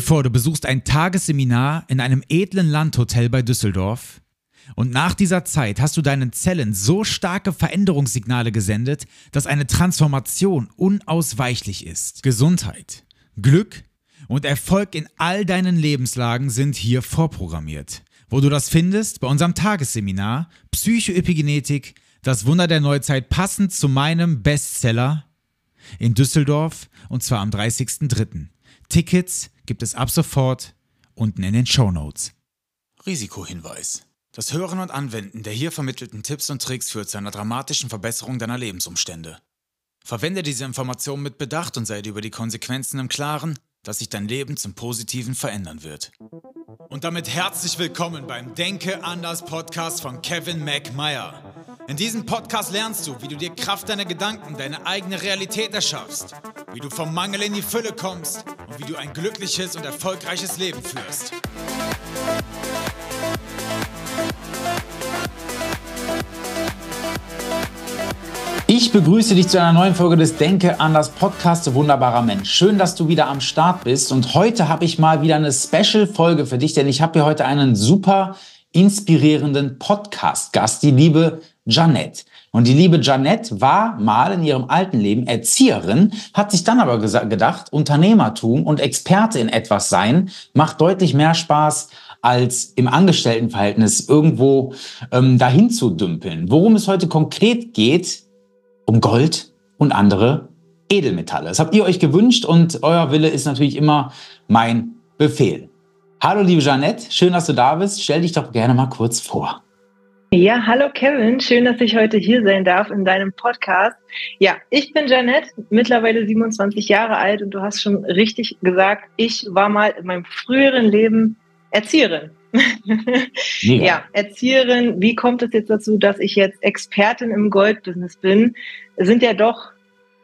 vor, du besuchst ein Tagesseminar in einem edlen Landhotel bei Düsseldorf und nach dieser Zeit hast du deinen Zellen so starke Veränderungssignale gesendet, dass eine Transformation unausweichlich ist. Gesundheit, Glück und Erfolg in all deinen Lebenslagen sind hier vorprogrammiert. Wo du das findest? Bei unserem Tagesseminar Psychoepigenetik, das Wunder der Neuzeit, passend zu meinem Bestseller in Düsseldorf und zwar am 30.03. Tickets gibt es ab sofort unten in den Show Notes. Risikohinweis. Das Hören und Anwenden der hier vermittelten Tipps und Tricks führt zu einer dramatischen Verbesserung deiner Lebensumstände. Verwende diese Informationen mit Bedacht und sei dir über die Konsequenzen im Klaren, dass sich dein Leben zum Positiven verändern wird. Und damit herzlich willkommen beim Denke anders Podcast von Kevin McMeyer. In diesem Podcast lernst du, wie du dir Kraft deiner Gedanken deine eigene Realität erschaffst, wie du vom Mangel in die Fülle kommst und wie du ein glückliches und erfolgreiches Leben führst. Ich begrüße dich zu einer neuen Folge des Denke anders Podcast, wunderbarer Mensch. Schön, dass du wieder am Start bist und heute habe ich mal wieder eine Special Folge für dich, denn ich habe hier heute einen super inspirierenden Podcast Gast, die liebe Janette. Und die liebe Janette war mal in ihrem alten Leben Erzieherin, hat sich dann aber gedacht, Unternehmertum und Experte in etwas sein macht deutlich mehr Spaß als im Angestelltenverhältnis irgendwo ähm, dahin zu dümpeln. Worum es heute konkret geht, um Gold und andere Edelmetalle. Das habt ihr euch gewünscht und euer Wille ist natürlich immer mein Befehl. Hallo liebe Janette, schön, dass du da bist. Stell dich doch gerne mal kurz vor. Ja, hallo Kevin, schön, dass ich heute hier sein darf in deinem Podcast. Ja, ich bin Janette, mittlerweile 27 Jahre alt und du hast schon richtig gesagt, ich war mal in meinem früheren Leben Erzieherin. ja, Erzieherin, wie kommt es jetzt dazu, dass ich jetzt Expertin im Goldbusiness bin? Es sind ja doch,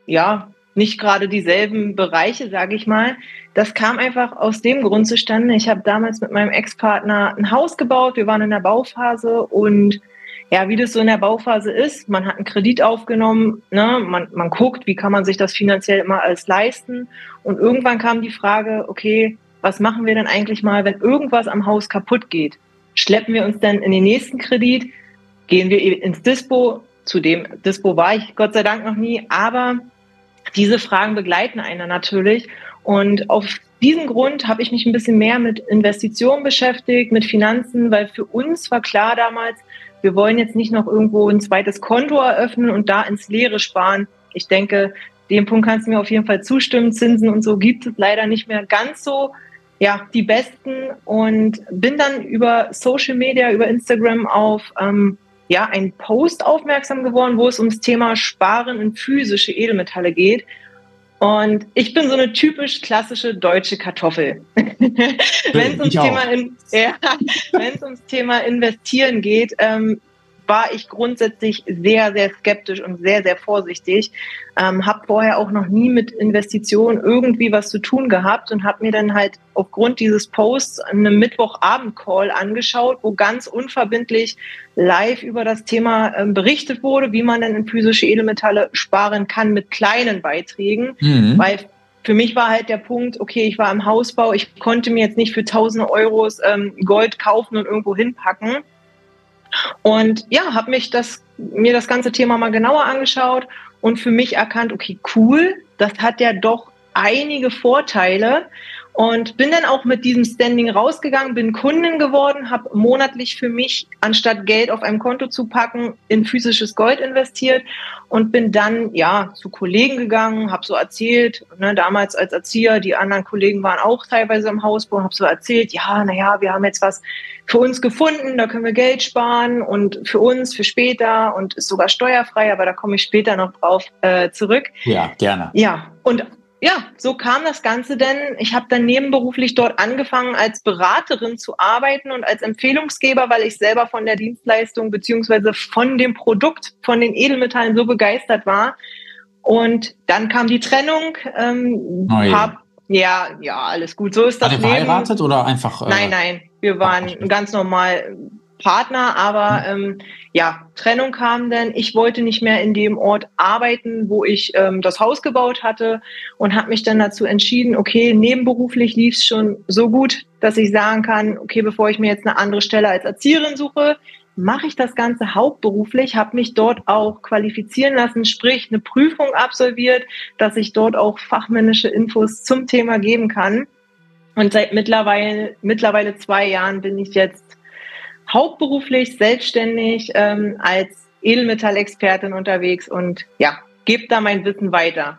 ja, nicht gerade dieselben Bereiche, sage ich mal. Das kam einfach aus dem Grund zustande. Ich habe damals mit meinem Ex-Partner ein Haus gebaut. Wir waren in der Bauphase und ja, wie das so in der Bauphase ist, man hat einen Kredit aufgenommen, ne? man, man guckt, wie kann man sich das finanziell immer alles leisten. Und irgendwann kam die Frage, okay, was machen wir denn eigentlich mal, wenn irgendwas am Haus kaputt geht? Schleppen wir uns dann in den nächsten Kredit? Gehen wir ins Dispo? Zu dem Dispo war ich Gott sei Dank noch nie, aber diese Fragen begleiten einer natürlich. Und auf diesem Grund habe ich mich ein bisschen mehr mit Investitionen beschäftigt, mit Finanzen, weil für uns war klar damals, wir wollen jetzt nicht noch irgendwo ein zweites Konto eröffnen und da ins Leere sparen. Ich denke, dem Punkt kannst du mir auf jeden Fall zustimmen. Zinsen und so gibt es leider nicht mehr ganz so. Ja, die besten und bin dann über Social Media, über Instagram auf ähm, ja, einen Post aufmerksam geworden, wo es ums Thema Sparen in physische Edelmetalle geht. Und ich bin so eine typisch klassische deutsche Kartoffel. Wenn es ums, Thema ja, ums Thema Investieren geht, ähm, war ich grundsätzlich sehr, sehr skeptisch und sehr, sehr vorsichtig. Ähm, habe vorher auch noch nie mit Investitionen irgendwie was zu tun gehabt und habe mir dann halt aufgrund dieses Posts einen Mittwochabend-Call angeschaut, wo ganz unverbindlich live über das Thema ähm, berichtet wurde, wie man denn in physische Edelmetalle sparen kann mit kleinen Beiträgen. Mhm. Weil für mich war halt der Punkt, okay, ich war im Hausbau, ich konnte mir jetzt nicht für tausende Euros ähm, Gold kaufen und irgendwo hinpacken. Und ja, habe mich das, mir das ganze Thema mal genauer angeschaut und für mich erkannt, okay, cool, das hat ja doch einige Vorteile und bin dann auch mit diesem Standing rausgegangen, bin Kundin geworden, habe monatlich für mich, anstatt Geld auf einem Konto zu packen, in physisches Gold investiert und bin dann ja zu Kollegen gegangen, habe so erzählt, ne, damals als Erzieher, die anderen Kollegen waren auch teilweise im Hausbau, habe so erzählt, ja, naja, wir haben jetzt was für uns gefunden, da können wir Geld sparen und für uns, für später und ist sogar steuerfrei, aber da komme ich später noch drauf äh, zurück. Ja, gerne. Ja, und ja, so kam das Ganze denn. Ich habe dann nebenberuflich dort angefangen, als Beraterin zu arbeiten und als Empfehlungsgeber, weil ich selber von der Dienstleistung beziehungsweise von dem Produkt, von den Edelmetallen so begeistert war. Und dann kam die Trennung. Ähm, oh hab, ja, ja, alles gut. So ist das Leben. verheiratet oder einfach? Äh, nein, nein. Wir waren ganz normal Partner, aber ähm, ja, Trennung kam dann. Ich wollte nicht mehr in dem Ort arbeiten, wo ich ähm, das Haus gebaut hatte und habe mich dann dazu entschieden, okay, nebenberuflich lief es schon so gut, dass ich sagen kann, okay, bevor ich mir jetzt eine andere Stelle als Erzieherin suche, mache ich das Ganze hauptberuflich, habe mich dort auch qualifizieren lassen, sprich eine Prüfung absolviert, dass ich dort auch fachmännische Infos zum Thema geben kann. Und seit mittlerweile, mittlerweile zwei Jahren bin ich jetzt hauptberuflich selbstständig ähm, als Edelmetallexpertin unterwegs und ja, gebe da mein Wissen weiter.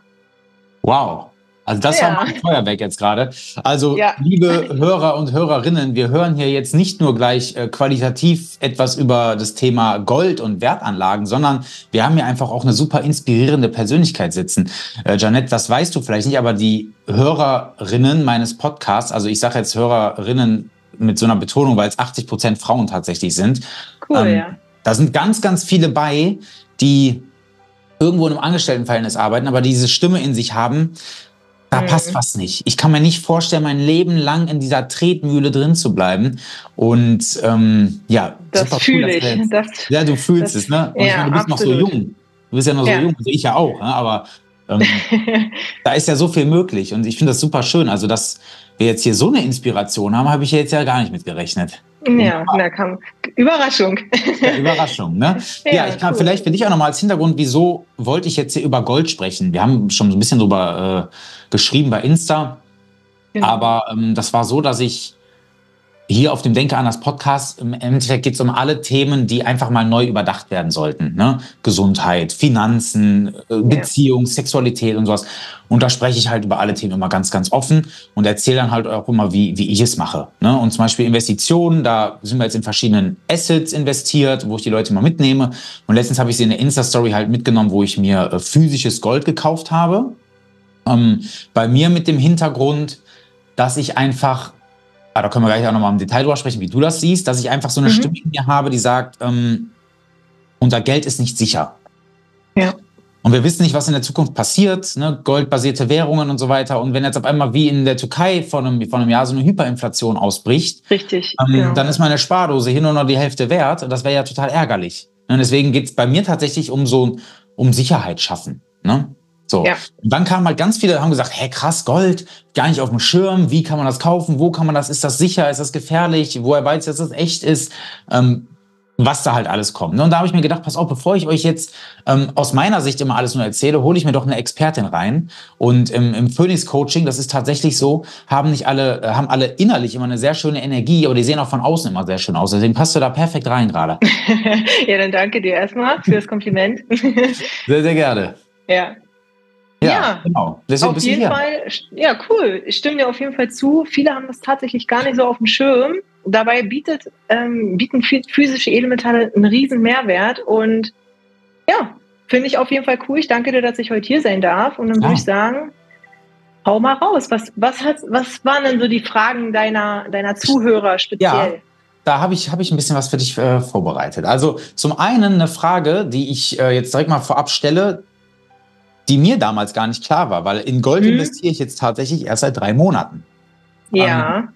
Wow. Also das ja. war mein Feuerwerk jetzt gerade. Also ja. liebe Hörer und Hörerinnen, wir hören hier jetzt nicht nur gleich äh, qualitativ etwas über das Thema Gold und Wertanlagen, sondern wir haben hier einfach auch eine super inspirierende Persönlichkeit sitzen. Äh, Janette, das weißt du vielleicht nicht, aber die Hörerinnen meines Podcasts, also ich sage jetzt Hörerinnen mit so einer Betonung, weil es 80 Prozent Frauen tatsächlich sind. Cool, ähm, ja. Da sind ganz, ganz viele bei, die irgendwo in einem Angestelltenverhältnis arbeiten, aber diese Stimme in sich haben, da mhm. passt was nicht. Ich kann mir nicht vorstellen, mein Leben lang in dieser Tretmühle drin zu bleiben. Und ähm, ja, das fühle cool, ich. Das, ja, du fühlst das, es, ne? Ja, ich meine, du bist absolut. noch so jung. Du bist ja noch so ja. jung, also ich ja auch, ne? aber ähm, da ist ja so viel möglich und ich finde das super schön. Also, dass wir jetzt hier so eine Inspiration haben, habe ich jetzt ja gar nicht mit gerechnet. Ja, da kam Überraschung. Ja, Überraschung, ne? ja, ja, ich kann cool. vielleicht für dich auch nochmal als Hintergrund, wieso wollte ich jetzt hier über Gold sprechen? Wir haben schon so ein bisschen drüber äh, geschrieben bei Insta, genau. aber ähm, das war so, dass ich hier auf dem Denke an das Podcast, im Endeffekt geht es um alle Themen, die einfach mal neu überdacht werden sollten. Ne? Gesundheit, Finanzen, äh, Beziehung. Sexualität und sowas. Und da spreche ich halt über alle Themen immer ganz, ganz offen und erzähle dann halt auch immer, wie, wie ich es mache. Ne? Und zum Beispiel Investitionen, da sind wir jetzt in verschiedenen Assets investiert, wo ich die Leute mal mitnehme. Und letztens habe ich sie in der Insta-Story halt mitgenommen, wo ich mir äh, physisches Gold gekauft habe. Ähm, bei mir mit dem Hintergrund, dass ich einfach aber ah, da können wir gleich auch nochmal im Detail drüber sprechen, wie du das siehst, dass ich einfach so eine mhm. Stimme in mir habe, die sagt, ähm, unser Geld ist nicht sicher. Ja. Und wir wissen nicht, was in der Zukunft passiert, ne? goldbasierte Währungen und so weiter. Und wenn jetzt auf einmal wie in der Türkei vor einem, vor einem Jahr so eine Hyperinflation ausbricht, Richtig, ähm, genau. dann ist meine Spardose hier nur noch die Hälfte wert. Und das wäre ja total ärgerlich. Und deswegen geht es bei mir tatsächlich um so um Sicherheit schaffen. Ne? So. Ja. Und dann kamen halt ganz viele, haben gesagt, hä, krass, Gold, gar nicht auf dem Schirm, wie kann man das kaufen, wo kann man das, ist das sicher, ist das gefährlich, woher weiß ich, dass das echt ist, ähm, was da halt alles kommt. Ne? Und da habe ich mir gedacht, pass auf, bevor ich euch jetzt ähm, aus meiner Sicht immer alles nur erzähle, hole ich mir doch eine Expertin rein. Und im, im Phoenix Coaching, das ist tatsächlich so, haben nicht alle, äh, haben alle innerlich immer eine sehr schöne Energie, aber die sehen auch von außen immer sehr schön aus. Deswegen passt du da perfekt rein gerade. ja, dann danke dir erstmal für das Kompliment. sehr, sehr gerne. Ja, ja, ja genau. Deswegen auf jeden hier. Fall, ja, cool. Ich stimme dir auf jeden Fall zu. Viele haben das tatsächlich gar nicht so auf dem Schirm. Dabei bietet, ähm, bieten physische Edelmetalle einen riesen Mehrwert und ja, finde ich auf jeden Fall cool. Ich danke dir, dass ich heute hier sein darf und dann ja. würde ich sagen, hau mal raus. Was, was, hat, was waren denn so die Fragen deiner, deiner Zuhörer speziell? Ja. Da habe ich, hab ich ein bisschen was für dich äh, vorbereitet. Also zum einen eine Frage, die ich äh, jetzt direkt mal vorab stelle, die mir damals gar nicht klar war, weil in Gold mhm. investiere ich jetzt tatsächlich erst seit drei Monaten. Ja. Ähm,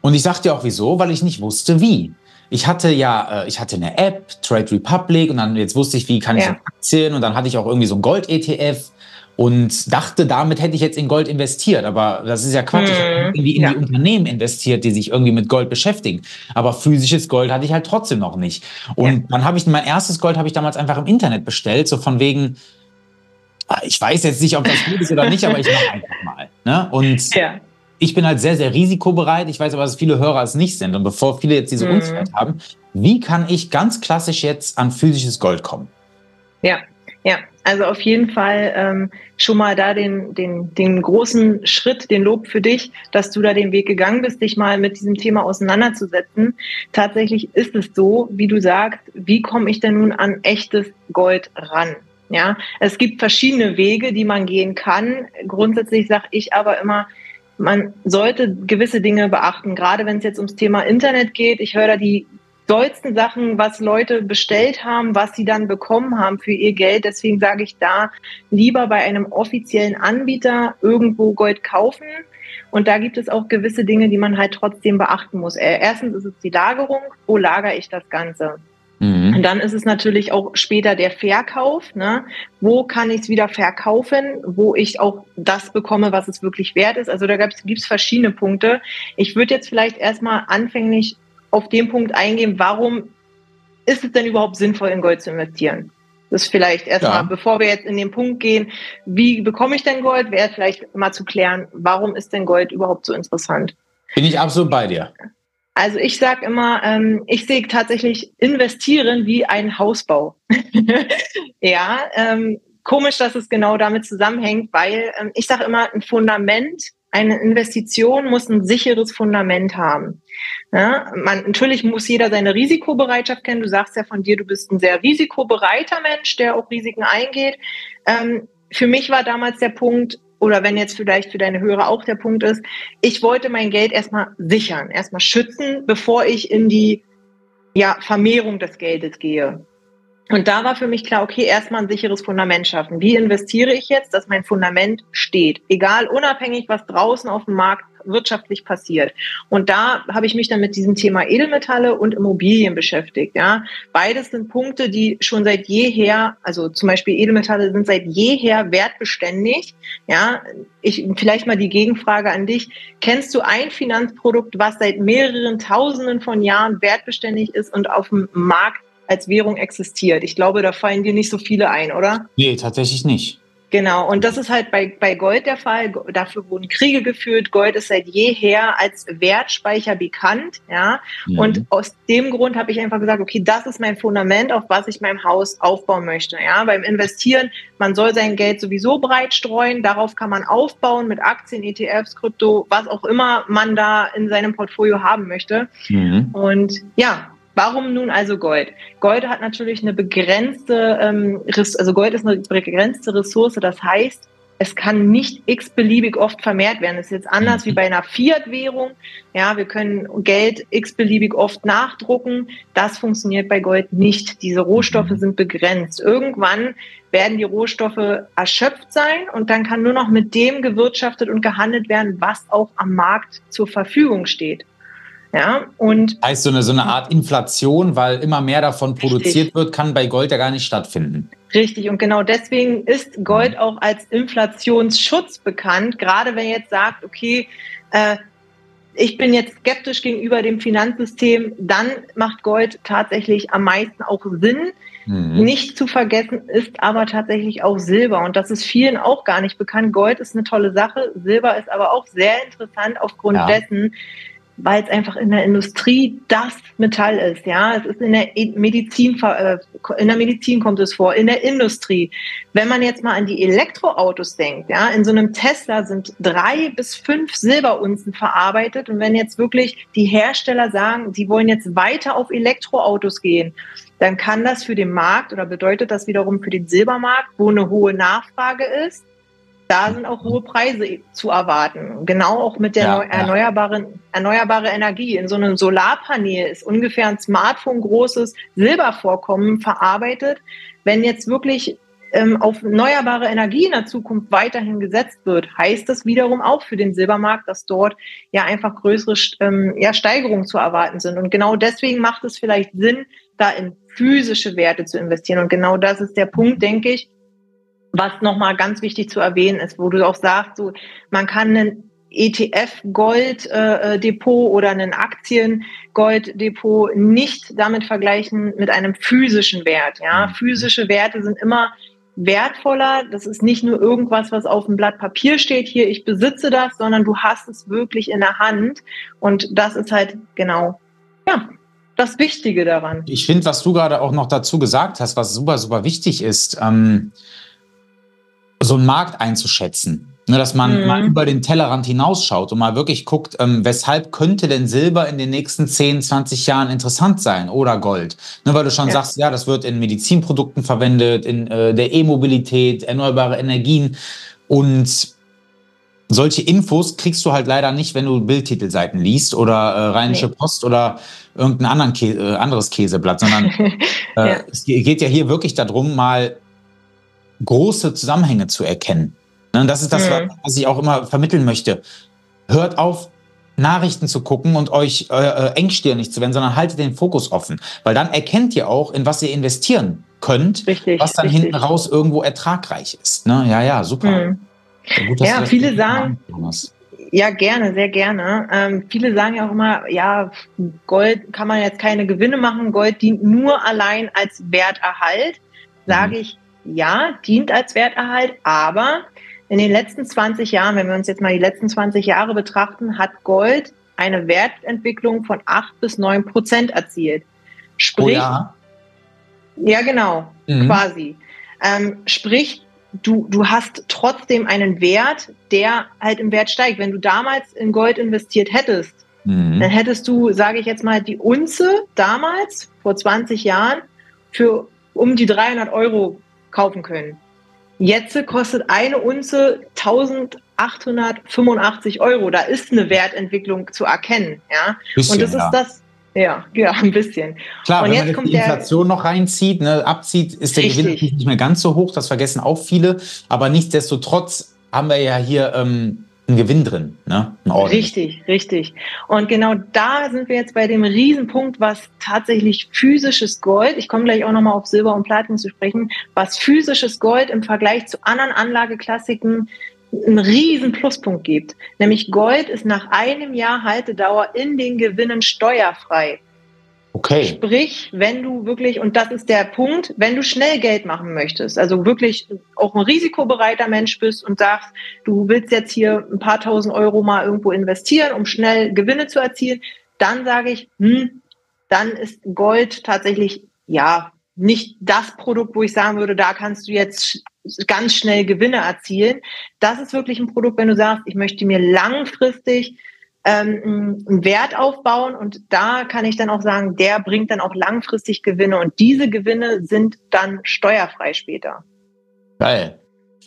und ich sagte auch wieso, weil ich nicht wusste wie. Ich hatte ja, äh, ich hatte eine App, Trade Republic, und dann jetzt wusste ich, wie kann ich ja. Aktien, und dann hatte ich auch irgendwie so ein Gold-ETF und dachte, damit hätte ich jetzt in Gold investiert. Aber das ist ja Quatsch. Mhm. Ich habe irgendwie in ja. die Unternehmen investiert, die sich irgendwie mit Gold beschäftigen. Aber physisches Gold hatte ich halt trotzdem noch nicht. Und ja. dann habe ich mein erstes Gold habe ich damals einfach im Internet bestellt, so von wegen, ich weiß jetzt nicht, ob das gut ist oder nicht, aber ich mache einfach mal. Ne? Und ja. ich bin halt sehr, sehr risikobereit. Ich weiß aber, dass viele Hörer es nicht sind. Und bevor viele jetzt diese mhm. Unsicherheit haben, wie kann ich ganz klassisch jetzt an physisches Gold kommen? Ja, ja, also auf jeden Fall ähm, schon mal da den, den, den großen Schritt, den Lob für dich, dass du da den Weg gegangen bist, dich mal mit diesem Thema auseinanderzusetzen. Tatsächlich ist es so, wie du sagst, wie komme ich denn nun an echtes Gold ran? Ja, es gibt verschiedene Wege, die man gehen kann. Grundsätzlich sage ich aber immer, man sollte gewisse Dinge beachten, gerade wenn es jetzt ums Thema Internet geht. Ich höre da die dollsten Sachen, was Leute bestellt haben, was sie dann bekommen haben für ihr Geld. Deswegen sage ich da lieber bei einem offiziellen Anbieter irgendwo Gold kaufen Und da gibt es auch gewisse Dinge, die man halt trotzdem beachten muss. Äh, erstens ist es die Lagerung. Wo lagere ich das Ganze? Mhm. Und dann ist es natürlich auch später der Verkauf. Ne? Wo kann ich es wieder verkaufen, wo ich auch das bekomme, was es wirklich wert ist? Also da gibt es verschiedene Punkte. Ich würde jetzt vielleicht erstmal anfänglich auf den Punkt eingehen, warum ist es denn überhaupt sinnvoll, in Gold zu investieren? Das ist vielleicht erstmal, ja. bevor wir jetzt in den Punkt gehen, wie bekomme ich denn Gold, wäre vielleicht mal zu klären, warum ist denn Gold überhaupt so interessant? Bin ich absolut bei dir. Also ich sage immer, ähm, ich sehe tatsächlich investieren wie ein Hausbau. ja, ähm, komisch, dass es genau damit zusammenhängt, weil ähm, ich sage immer, ein Fundament, eine Investition muss ein sicheres Fundament haben. Ja, man, natürlich muss jeder seine Risikobereitschaft kennen. Du sagst ja von dir, du bist ein sehr risikobereiter Mensch, der auch Risiken eingeht. Ähm, für mich war damals der Punkt, oder wenn jetzt vielleicht für deine Hörer auch der Punkt ist, ich wollte mein Geld erstmal sichern, erstmal schützen, bevor ich in die ja, Vermehrung des Geldes gehe. Und da war für mich klar, okay, erstmal ein sicheres Fundament schaffen. Wie investiere ich jetzt, dass mein Fundament steht? Egal, unabhängig, was draußen auf dem Markt wirtschaftlich passiert. Und da habe ich mich dann mit diesem Thema Edelmetalle und Immobilien beschäftigt. Ja, beides sind Punkte, die schon seit jeher, also zum Beispiel Edelmetalle sind seit jeher wertbeständig. Ja, ich vielleicht mal die Gegenfrage an dich: Kennst du ein Finanzprodukt, was seit mehreren Tausenden von Jahren wertbeständig ist und auf dem Markt als Währung existiert? Ich glaube, da fallen dir nicht so viele ein, oder? Nee, tatsächlich nicht. Genau, und das ist halt bei, bei Gold der Fall. Dafür wurden Kriege geführt. Gold ist seit jeher als Wertspeicher bekannt. Ja? Mhm. Und aus dem Grund habe ich einfach gesagt, okay, das ist mein Fundament, auf was ich mein Haus aufbauen möchte. Ja? Beim Investieren, man soll sein Geld sowieso breit streuen. Darauf kann man aufbauen mit Aktien, ETFs, Krypto, was auch immer man da in seinem Portfolio haben möchte. Mhm. Und ja, Warum nun also Gold? Gold hat natürlich eine begrenzte, ähm, also Gold ist eine begrenzte Ressource, das heißt, es kann nicht x-beliebig oft vermehrt werden. Das ist jetzt anders wie mhm. bei einer Fiat-Währung. Ja, wir können Geld x-beliebig oft nachdrucken. Das funktioniert bei Gold nicht. Diese Rohstoffe mhm. sind begrenzt. Irgendwann werden die Rohstoffe erschöpft sein und dann kann nur noch mit dem gewirtschaftet und gehandelt werden, was auch am Markt zur Verfügung steht. Ja, und heißt so eine, so eine Art Inflation, weil immer mehr davon richtig. produziert wird, kann bei Gold ja gar nicht stattfinden. Richtig, und genau deswegen ist Gold mhm. auch als Inflationsschutz bekannt. Gerade wenn ihr jetzt sagt, okay, äh, ich bin jetzt skeptisch gegenüber dem Finanzsystem, dann macht Gold tatsächlich am meisten auch Sinn. Mhm. Nicht zu vergessen ist aber tatsächlich auch Silber. Und das ist vielen auch gar nicht bekannt. Gold ist eine tolle Sache. Silber ist aber auch sehr interessant aufgrund ja. dessen, weil es einfach in der Industrie das Metall ist. Ja, es ist in der Medizin, äh, in der Medizin kommt es vor, in der Industrie. Wenn man jetzt mal an die Elektroautos denkt, ja, in so einem Tesla sind drei bis fünf Silberunzen verarbeitet. Und wenn jetzt wirklich die Hersteller sagen, sie wollen jetzt weiter auf Elektroautos gehen, dann kann das für den Markt oder bedeutet das wiederum für den Silbermarkt, wo eine hohe Nachfrage ist, da sind auch hohe Preise zu erwarten. Genau auch mit der ja, erneuerbaren, ja. erneuerbare Energie. In so einem Solarpanel ist ungefähr ein Smartphone großes Silbervorkommen verarbeitet. Wenn jetzt wirklich ähm, auf erneuerbare Energie in der Zukunft weiterhin gesetzt wird, heißt das wiederum auch für den Silbermarkt, dass dort ja einfach größere ähm, ja, Steigerungen zu erwarten sind. Und genau deswegen macht es vielleicht Sinn, da in physische Werte zu investieren. Und genau das ist der Punkt, denke ich, was nochmal ganz wichtig zu erwähnen ist, wo du auch sagst, so, man kann einen ETF-Gold-Depot oder ein Aktien-Gold-Depot nicht damit vergleichen mit einem physischen Wert. Ja, mhm. physische Werte sind immer wertvoller. Das ist nicht nur irgendwas, was auf dem Blatt Papier steht, hier, ich besitze das, sondern du hast es wirklich in der Hand. Und das ist halt genau, ja, das Wichtige daran. Ich finde, was du gerade auch noch dazu gesagt hast, was super, super wichtig ist, ähm, so einen Markt einzuschätzen. Ne, dass man mhm. mal über den Tellerrand hinausschaut und mal wirklich guckt, ähm, weshalb könnte denn Silber in den nächsten 10, 20 Jahren interessant sein oder Gold? Ne, weil du schon ja. sagst, ja, das wird in Medizinprodukten verwendet, in äh, der E-Mobilität, erneuerbare Energien und solche Infos kriegst du halt leider nicht, wenn du Bildtitelseiten liest oder äh, Rheinische nee. Post oder irgendein anderen Kä äh, anderes Käseblatt, sondern äh, ja. es geht ja hier wirklich darum, mal große Zusammenhänge zu erkennen. Und das ist das, mhm. was ich auch immer vermitteln möchte. hört auf, Nachrichten zu gucken und euch äh, äh engstirnig zu werden, sondern haltet den Fokus offen. Weil dann erkennt ihr auch, in was ihr investieren könnt, richtig, was dann richtig. hinten raus irgendwo ertragreich ist. Ne? Ja, ja, super. Hm. Ja, gut, ja viele sagen, ja, gerne, sehr gerne. Ähm, viele sagen ja auch immer, ja, Gold kann man jetzt keine Gewinne machen, Gold dient nur allein als Werterhalt. Sage mhm. ich, ja, dient als Werterhalt, aber in den letzten 20 Jahren, wenn wir uns jetzt mal die letzten 20 Jahre betrachten, hat Gold eine Wertentwicklung von 8 bis 9 Prozent erzielt. Sprich, oh ja. ja, genau, mhm. quasi. Ähm, sprich, du, du hast trotzdem einen Wert, der halt im Wert steigt. Wenn du damals in Gold investiert hättest, mhm. dann hättest du, sage ich jetzt mal, die Unze damals, vor 20 Jahren, für um die 300 Euro kaufen können. Jetzt kostet eine Unze 1885 Euro. Da ist eine Wertentwicklung zu erkennen. Ja? Bisschen, und das ist ja. das, ja, ja, ein bisschen. Klar, und wenn man die Inflation noch reinzieht, ne, abzieht, ist der Richtig. Gewinn nicht mehr ganz so hoch. Das vergessen auch viele. Aber nichtsdestotrotz haben wir ja hier ähm, einen Gewinn drin. Ne? Richtig, richtig. Und genau da sind wir jetzt bei dem Riesenpunkt, was tatsächlich physisches Gold, ich komme gleich auch nochmal auf Silber und Platin zu sprechen, was physisches Gold im Vergleich zu anderen Anlageklassiken einen riesen Pluspunkt gibt. Nämlich Gold ist nach einem Jahr Haltedauer in den Gewinnen steuerfrei. Okay. Sprich, wenn du wirklich, und das ist der Punkt, wenn du schnell Geld machen möchtest, also wirklich auch ein risikobereiter Mensch bist und sagst, du willst jetzt hier ein paar tausend Euro mal irgendwo investieren, um schnell Gewinne zu erzielen, dann sage ich, hm, dann ist Gold tatsächlich, ja, nicht das Produkt, wo ich sagen würde, da kannst du jetzt ganz schnell Gewinne erzielen. Das ist wirklich ein Produkt, wenn du sagst, ich möchte mir langfristig ähm, einen Wert aufbauen und da kann ich dann auch sagen, der bringt dann auch langfristig Gewinne und diese Gewinne sind dann steuerfrei später. Geil.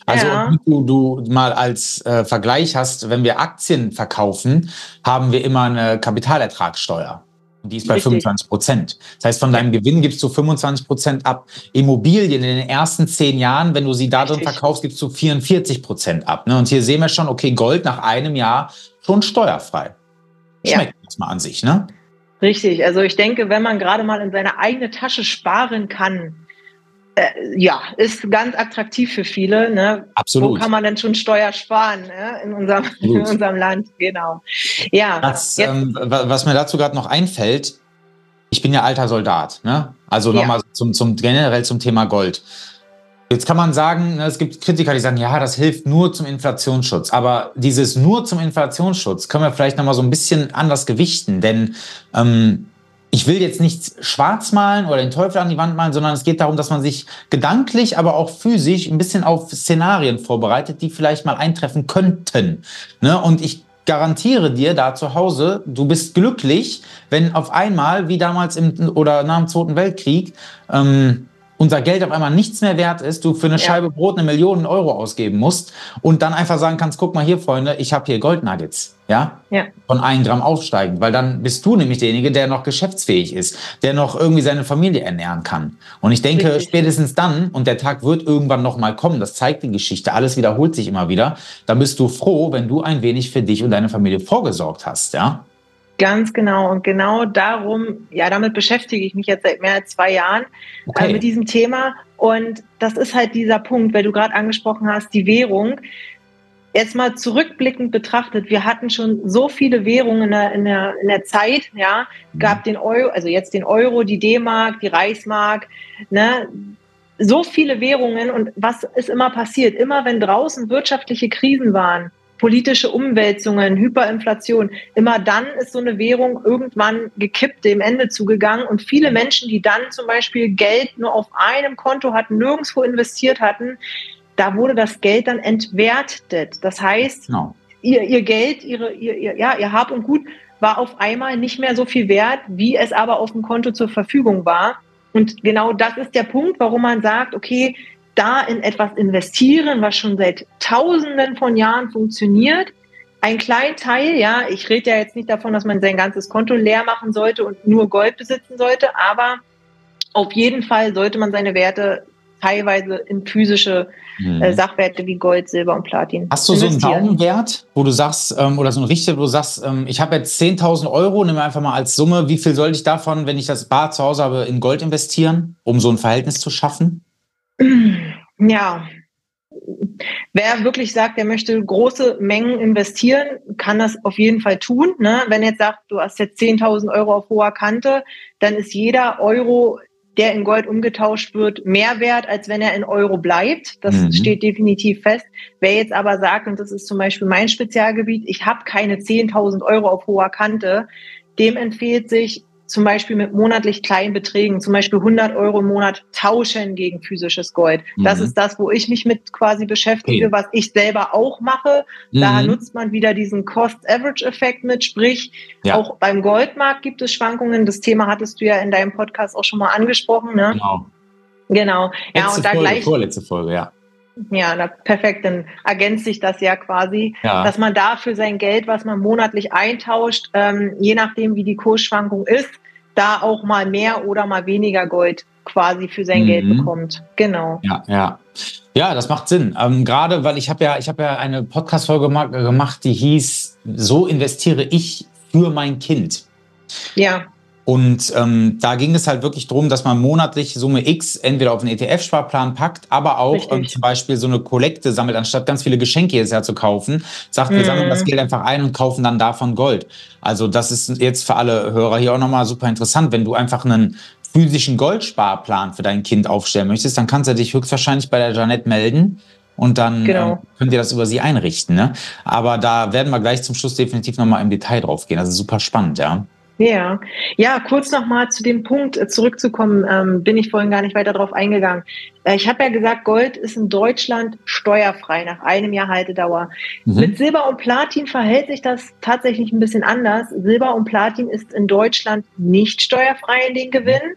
Also ja. du, du mal als äh, Vergleich hast, wenn wir Aktien verkaufen, haben wir immer eine Kapitalertragssteuer. Die ist bei Richtig. 25 Prozent. Das heißt, von deinem Gewinn gibst du 25 Prozent ab. Immobilien in den ersten zehn Jahren, wenn du sie da drin verkaufst, gibst du 44 Prozent ab. Ne? Und hier sehen wir schon, okay, Gold nach einem Jahr schon steuerfrei. Schmeckt ja. mal an sich, ne? Richtig. Also ich denke, wenn man gerade mal in seine eigene Tasche sparen kann, äh, ja, ist ganz attraktiv für viele. Ne? Absolut. Wo kann man denn schon Steuer sparen ne? in, unserem, in unserem Land? Genau. Ja. Das, ähm, was mir dazu gerade noch einfällt, ich bin ja alter Soldat. Ne? Also nochmal ja. zum, zum, generell zum Thema Gold. Jetzt kann man sagen, ne, es gibt Kritiker, die sagen, ja, das hilft nur zum Inflationsschutz. Aber dieses nur zum Inflationsschutz können wir vielleicht nochmal so ein bisschen anders gewichten. Denn ähm, ich will jetzt nichts schwarz malen oder den Teufel an die Wand malen, sondern es geht darum, dass man sich gedanklich, aber auch physisch ein bisschen auf Szenarien vorbereitet, die vielleicht mal eintreffen könnten. Ne? Und ich garantiere dir da zu Hause, du bist glücklich, wenn auf einmal, wie damals im oder nach dem Zweiten Weltkrieg, ähm, unser Geld auf einmal nichts mehr wert ist, du für eine ja. Scheibe Brot eine Million Euro ausgeben musst und dann einfach sagen kannst, guck mal hier, Freunde, ich habe hier Goldnuggets, ja? ja, von einem Gramm aufsteigend, weil dann bist du nämlich derjenige, der noch geschäftsfähig ist, der noch irgendwie seine Familie ernähren kann. Und ich denke, Richtig. spätestens dann, und der Tag wird irgendwann noch mal kommen, das zeigt die Geschichte, alles wiederholt sich immer wieder, dann bist du froh, wenn du ein wenig für dich und deine Familie vorgesorgt hast, ja? Ganz genau. Und genau darum, ja, damit beschäftige ich mich jetzt seit mehr als zwei Jahren äh, okay. äh, mit diesem Thema. Und das ist halt dieser Punkt, weil du gerade angesprochen hast, die Währung. Jetzt mal zurückblickend betrachtet, wir hatten schon so viele Währungen in der, in der, in der Zeit, ja, gab mhm. den Euro, also jetzt den Euro, die D-Mark, die Reichsmark, ne, so viele Währungen und was ist immer passiert? Immer wenn draußen wirtschaftliche Krisen waren, politische Umwälzungen, Hyperinflation. Immer dann ist so eine Währung irgendwann gekippt, dem Ende zugegangen. Und viele Menschen, die dann zum Beispiel Geld nur auf einem Konto hatten, nirgendwo investiert hatten, da wurde das Geld dann entwertet. Das heißt, no. ihr, ihr Geld, ihre, ihr, ihr, ja, ihr Hab und Gut war auf einmal nicht mehr so viel wert, wie es aber auf dem Konto zur Verfügung war. Und genau das ist der Punkt, warum man sagt, okay, da in etwas investieren, was schon seit Tausenden von Jahren funktioniert. Ein kleiner Teil, ja, ich rede ja jetzt nicht davon, dass man sein ganzes Konto leer machen sollte und nur Gold besitzen sollte, aber auf jeden Fall sollte man seine Werte teilweise in physische mhm. äh, Sachwerte wie Gold, Silber und Platin. Hast du so einen Daumenwert, wo du sagst, ähm, oder so einen Richter, wo du sagst, ähm, ich habe jetzt 10.000 Euro, nimm einfach mal als Summe, wie viel sollte ich davon, wenn ich das Bar zu Hause habe, in Gold investieren, um so ein Verhältnis zu schaffen? Ja, Wer wirklich sagt, er möchte große Mengen investieren, kann das auf jeden Fall tun. Ne? Wenn jetzt sagt, du hast jetzt 10.000 Euro auf hoher Kante, dann ist jeder Euro, der in Gold umgetauscht wird, mehr wert, als wenn er in Euro bleibt. Das mhm. steht definitiv fest. Wer jetzt aber sagt, und das ist zum Beispiel mein Spezialgebiet, ich habe keine 10.000 Euro auf hoher Kante, dem empfiehlt sich zum Beispiel mit monatlich kleinen Beträgen, zum Beispiel 100 Euro im Monat tauschen gegen physisches Gold. Mhm. Das ist das, wo ich mich mit quasi beschäftige, okay. was ich selber auch mache. Mhm. Da nutzt man wieder diesen Cost-Average-Effekt mit, sprich, ja. auch beim Goldmarkt gibt es Schwankungen. Das Thema hattest du ja in deinem Podcast auch schon mal angesprochen. Ne? Genau. Genau. Letzte ja, und da Folge, gleich. Vorletzte Folge, ja. Ja, na, perfekt, dann ergänzt sich das ja quasi, ja. dass man da für sein Geld, was man monatlich eintauscht, ähm, je nachdem wie die Kursschwankung ist, da auch mal mehr oder mal weniger Gold quasi für sein mhm. Geld bekommt. Genau. Ja, ja. Ja, das macht Sinn. Ähm, Gerade weil ich habe ja, ich habe ja eine Podcast-Folge gemacht, die hieß So investiere ich für mein Kind. Ja. Und ähm, da ging es halt wirklich darum, dass man monatlich Summe X entweder auf einen ETF-Sparplan packt, aber auch ähm, zum Beispiel so eine Kollekte sammelt, anstatt ganz viele Geschenke jetzt ja zu kaufen, sagt, mhm. wir sammeln das Geld einfach ein und kaufen dann davon Gold. Also das ist jetzt für alle Hörer hier auch nochmal super interessant. Wenn du einfach einen physischen Goldsparplan für dein Kind aufstellen möchtest, dann kannst du dich höchstwahrscheinlich bei der Jeanette melden. Und dann genau. ähm, könnt ihr das über sie einrichten. Ne? Aber da werden wir gleich zum Schluss definitiv nochmal im Detail drauf gehen. Also super spannend, ja. Ja, ja, kurz nochmal zu dem Punkt äh, zurückzukommen, ähm, bin ich vorhin gar nicht weiter darauf eingegangen. Äh, ich habe ja gesagt, Gold ist in Deutschland steuerfrei nach einem Jahr Haltedauer. Mhm. Mit Silber und Platin verhält sich das tatsächlich ein bisschen anders. Silber und Platin ist in Deutschland nicht steuerfrei in den Gewinn.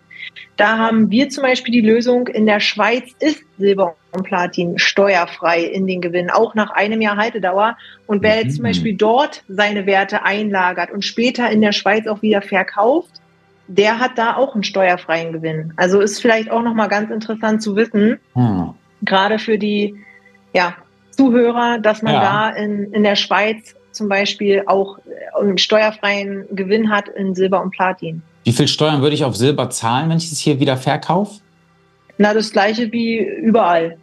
Da haben wir zum Beispiel die Lösung, in der Schweiz ist Silber und Platin steuerfrei in den Gewinn, auch nach einem Jahr Haltedauer. Und wer jetzt zum mhm. Beispiel dort seine Werte einlagert und später in der Schweiz auch wieder verkauft, der hat da auch einen steuerfreien Gewinn. Also ist vielleicht auch nochmal ganz interessant zu wissen, hm. gerade für die ja, Zuhörer, dass man ja. da in, in der Schweiz zum Beispiel auch einen steuerfreien Gewinn hat in Silber und Platin. Wie viel Steuern würde ich auf Silber zahlen, wenn ich es hier wieder verkaufe? Na, das gleiche wie überall.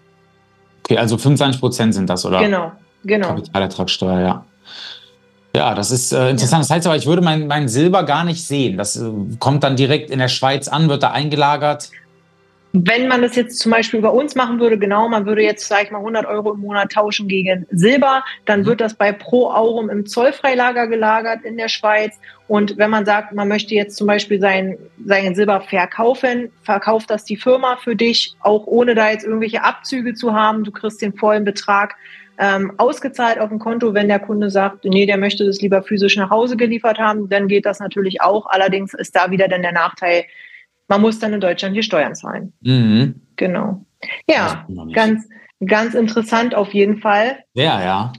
Okay, also 25 Prozent sind das, oder? Genau, genau. Kapitalertragssteuer, ja. Ja, das ist äh, interessant. Ja. Das heißt aber, ich würde mein, mein Silber gar nicht sehen. Das äh, kommt dann direkt in der Schweiz an, wird da eingelagert. Wenn man das jetzt zum Beispiel bei uns machen würde, genau, man würde jetzt, sag ich mal, 100 Euro im Monat tauschen gegen Silber, dann mhm. wird das bei Pro Aurum im Zollfreilager gelagert in der Schweiz. Und wenn man sagt, man möchte jetzt zum Beispiel sein, sein Silber verkaufen, verkauft das die Firma für dich, auch ohne da jetzt irgendwelche Abzüge zu haben. Du kriegst den vollen Betrag ähm, ausgezahlt auf dem Konto. Wenn der Kunde sagt, nee, der möchte das lieber physisch nach Hause geliefert haben, dann geht das natürlich auch. Allerdings ist da wieder dann der Nachteil, man muss dann in Deutschland die Steuern zahlen. Mhm. Genau. Ja, ganz, ganz interessant auf jeden Fall. Ja, ja.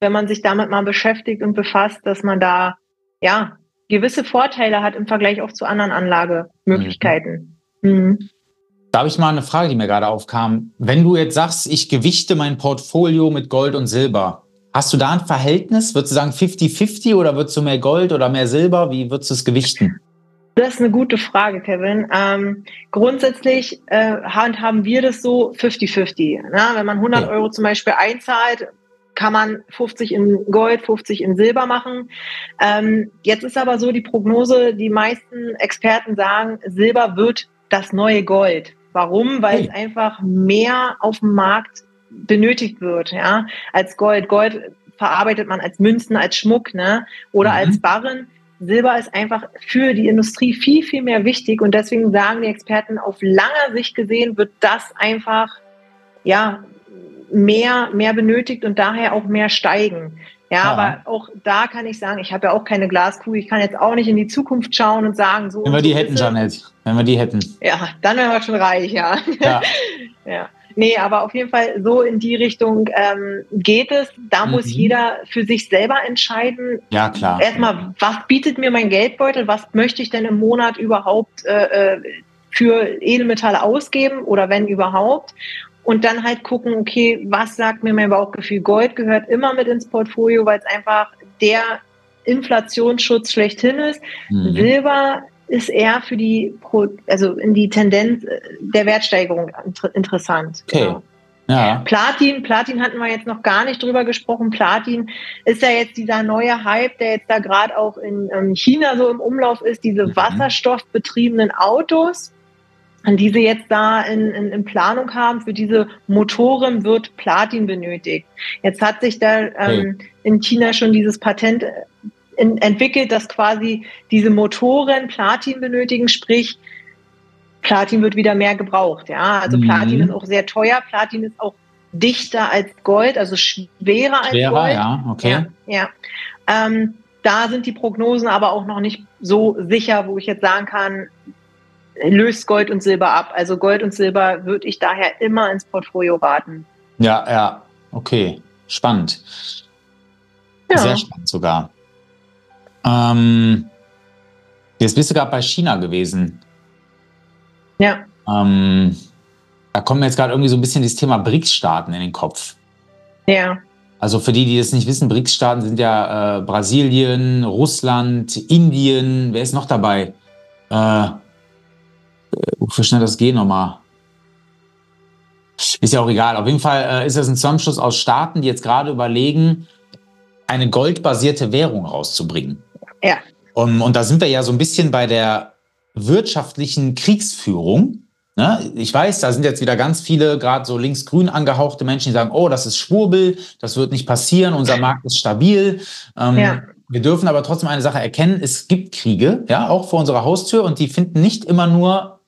Wenn man sich damit mal beschäftigt und befasst, dass man da ja gewisse Vorteile hat im Vergleich auch zu anderen Anlagemöglichkeiten. Mhm. Mhm. Da habe ich mal eine Frage, die mir gerade aufkam. Wenn du jetzt sagst, ich gewichte mein Portfolio mit Gold und Silber, hast du da ein Verhältnis? Würdest du sagen 50-50 oder würdest du mehr Gold oder mehr Silber? Wie würdest du es gewichten? Das ist eine gute Frage, Kevin. Ähm, grundsätzlich äh, handhaben wir das so 50-50. Ne? Wenn man 100 ja. Euro zum Beispiel einzahlt, kann man 50 in Gold, 50 in Silber machen. Ähm, jetzt ist aber so die Prognose, die meisten Experten sagen, Silber wird das neue Gold. Warum? Weil es einfach mehr auf dem Markt benötigt wird, ja, als Gold. Gold verarbeitet man als Münzen, als Schmuck, ne, oder mhm. als Barren. Silber ist einfach für die Industrie viel, viel mehr wichtig und deswegen sagen die Experten, auf langer Sicht gesehen wird das einfach, ja, mehr, mehr benötigt und daher auch mehr steigen. Ja, ja, aber auch da kann ich sagen, ich habe ja auch keine Glaskugel. Ich kann jetzt auch nicht in die Zukunft schauen und sagen, so. Wenn wir die hätten, Janet. Wenn wir die hätten. Ja, dann wären wir schon reich, ja. Ja. ja. Nee, aber auf jeden Fall so in die Richtung ähm, geht es. Da mhm. muss jeder für sich selber entscheiden. Ja, klar. Erstmal, was bietet mir mein Geldbeutel? Was möchte ich denn im Monat überhaupt äh, äh für Edelmetalle ausgeben oder wenn überhaupt. Und dann halt gucken, okay, was sagt mir mein Bauchgefühl? Gold gehört immer mit ins Portfolio, weil es einfach der Inflationsschutz schlechthin ist. Mhm. Silber ist eher für die, also in die Tendenz der Wertsteigerung interessant. Okay. Genau. Ja. Platin, Platin hatten wir jetzt noch gar nicht drüber gesprochen. Platin ist ja jetzt dieser neue Hype, der jetzt da gerade auch in ähm, China so im Umlauf ist, diese mhm. wasserstoffbetriebenen Autos, die sie jetzt da in, in, in, Planung haben. Für diese Motoren wird Platin benötigt. Jetzt hat sich da ähm, hey. in China schon dieses Patent äh, in, entwickelt, dass quasi diese Motoren Platin benötigen, sprich Platin wird wieder mehr gebraucht. Ja, also mhm. Platin ist auch sehr teuer. Platin ist auch dichter als Gold, also schwerer, als schwerer, Gold. ja, okay. Ja, ja. Ähm, da sind die Prognosen aber auch noch nicht so sicher, wo ich jetzt sagen kann, löst Gold und Silber ab. Also Gold und Silber würde ich daher immer ins Portfolio raten. Ja, ja, okay. Spannend. Ja. Sehr spannend sogar. Ähm, jetzt bist du gerade bei China gewesen. Ja. Ähm, da kommt mir jetzt gerade irgendwie so ein bisschen das Thema BRICS-Staaten in den Kopf. Ja. Also für die, die das nicht wissen, BRICS-Staaten sind ja äh, Brasilien, Russland, Indien. Wer ist noch dabei? Äh, wofür schnell das gehen nochmal? Ist ja auch egal. Auf jeden Fall äh, ist das ein Zusammenschluss aus Staaten, die jetzt gerade überlegen, eine goldbasierte Währung rauszubringen. Ja. Und, und da sind wir ja so ein bisschen bei der wirtschaftlichen Kriegsführung. Ne? Ich weiß, da sind jetzt wieder ganz viele, gerade so linksgrün angehauchte Menschen, die sagen, oh, das ist Schwurbel, das wird nicht passieren, unser Markt ist stabil. Ähm, ja. Wir dürfen aber trotzdem eine Sache erkennen, es gibt Kriege, ja, auch vor unserer Haustür und die finden nicht immer nur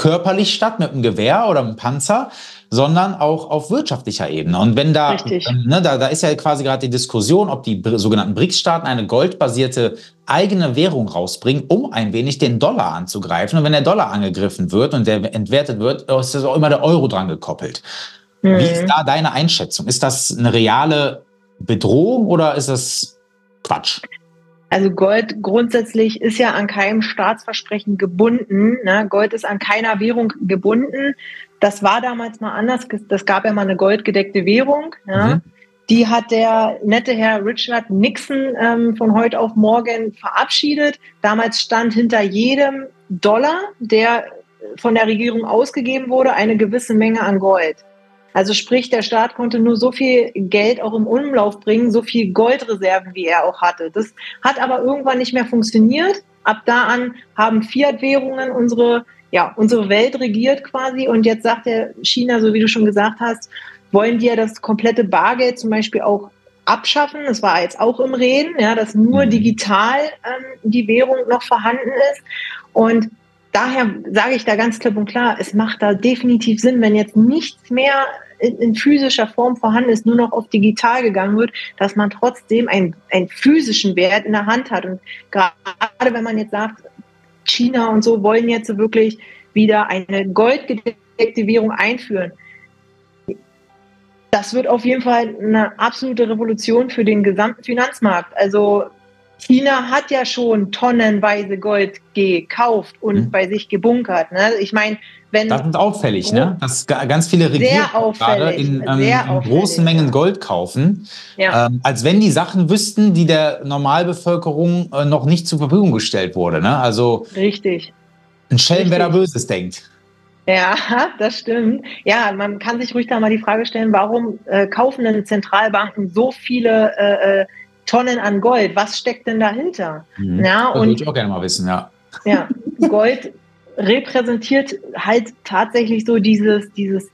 körperlich statt mit einem Gewehr oder einem Panzer, sondern auch auf wirtschaftlicher Ebene. Und wenn da, ähm, ne, da, da ist ja quasi gerade die Diskussion, ob die sogenannten BRICS-Staaten eine goldbasierte eigene Währung rausbringen, um ein wenig den Dollar anzugreifen. Und wenn der Dollar angegriffen wird und der entwertet wird, ist auch immer der Euro dran gekoppelt. Mhm. Wie ist da deine Einschätzung? Ist das eine reale Bedrohung oder ist das Quatsch? Also Gold grundsätzlich ist ja an keinem Staatsversprechen gebunden. Ne? Gold ist an keiner Währung gebunden. Das war damals mal anders. Das gab ja mal eine goldgedeckte Währung. Ja? Mhm. Die hat der nette Herr Richard Nixon ähm, von heute auf morgen verabschiedet. Damals stand hinter jedem Dollar, der von der Regierung ausgegeben wurde, eine gewisse Menge an Gold. Also sprich, der Staat konnte nur so viel Geld auch im Umlauf bringen, so viel Goldreserven, wie er auch hatte. Das hat aber irgendwann nicht mehr funktioniert. Ab da an haben Fiat-Währungen unsere, ja, unsere Welt regiert quasi. Und jetzt sagt der China, so wie du schon gesagt hast, wollen die ja das komplette Bargeld zum Beispiel auch abschaffen. Das war jetzt auch im Reden, ja, dass nur mhm. digital ähm, die Währung noch vorhanden ist. Und daher sage ich da ganz klipp und klar, es macht da definitiv Sinn, wenn jetzt nichts mehr in, in, physischer Form vorhanden ist, nur noch auf digital gegangen wird, dass man trotzdem einen, einen physischen Wert in der Hand hat. Und gerade wenn man jetzt sagt, China und so wollen jetzt wirklich wieder eine goldgedeckte Währung einführen. Das wird auf jeden Fall eine absolute Revolution für den gesamten Finanzmarkt. Also China hat ja schon tonnenweise Gold gekauft und mhm. bei sich gebunkert. Ne? Ich meine, wenn. Das ist auffällig, ne? Dass ganz viele Regierungen gerade in, ähm, in großen Mengen Gold kaufen, ja. ähm, als wenn die Sachen wüssten, die der Normalbevölkerung äh, noch nicht zur Verfügung gestellt wurde. Ne? Also. Richtig. Ein Schelm, wer da Böses denkt. Ja, das stimmt. Ja, man kann sich ruhig da mal die Frage stellen, warum äh, kaufen denn Zentralbanken so viele äh, äh Tonnen an Gold. Was steckt denn dahinter? Mhm. Ja, das würde ich auch gerne mal wissen, ja. Ja, Gold repräsentiert halt tatsächlich so dieses, dieses,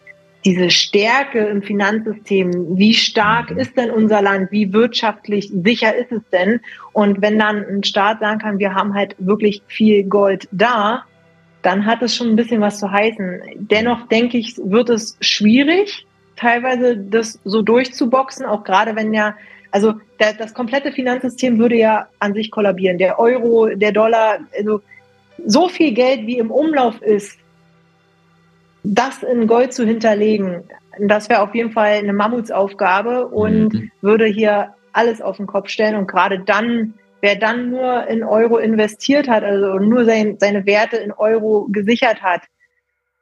diese Stärke im Finanzsystem. Wie stark mhm. ist denn unser Land? Wie wirtschaftlich sicher ist es denn? Und wenn dann ein Staat sagen kann, wir haben halt wirklich viel Gold da, dann hat es schon ein bisschen was zu heißen. Dennoch denke ich, wird es schwierig, teilweise das so durchzuboxen, auch gerade wenn ja also der, das komplette Finanzsystem würde ja an sich kollabieren. Der Euro, der Dollar, also so viel Geld wie im Umlauf ist, das in Gold zu hinterlegen, das wäre auf jeden Fall eine Mammutsaufgabe und mhm. würde hier alles auf den Kopf stellen. Und gerade dann wer dann nur in Euro investiert hat, also nur sein, seine Werte in Euro gesichert hat,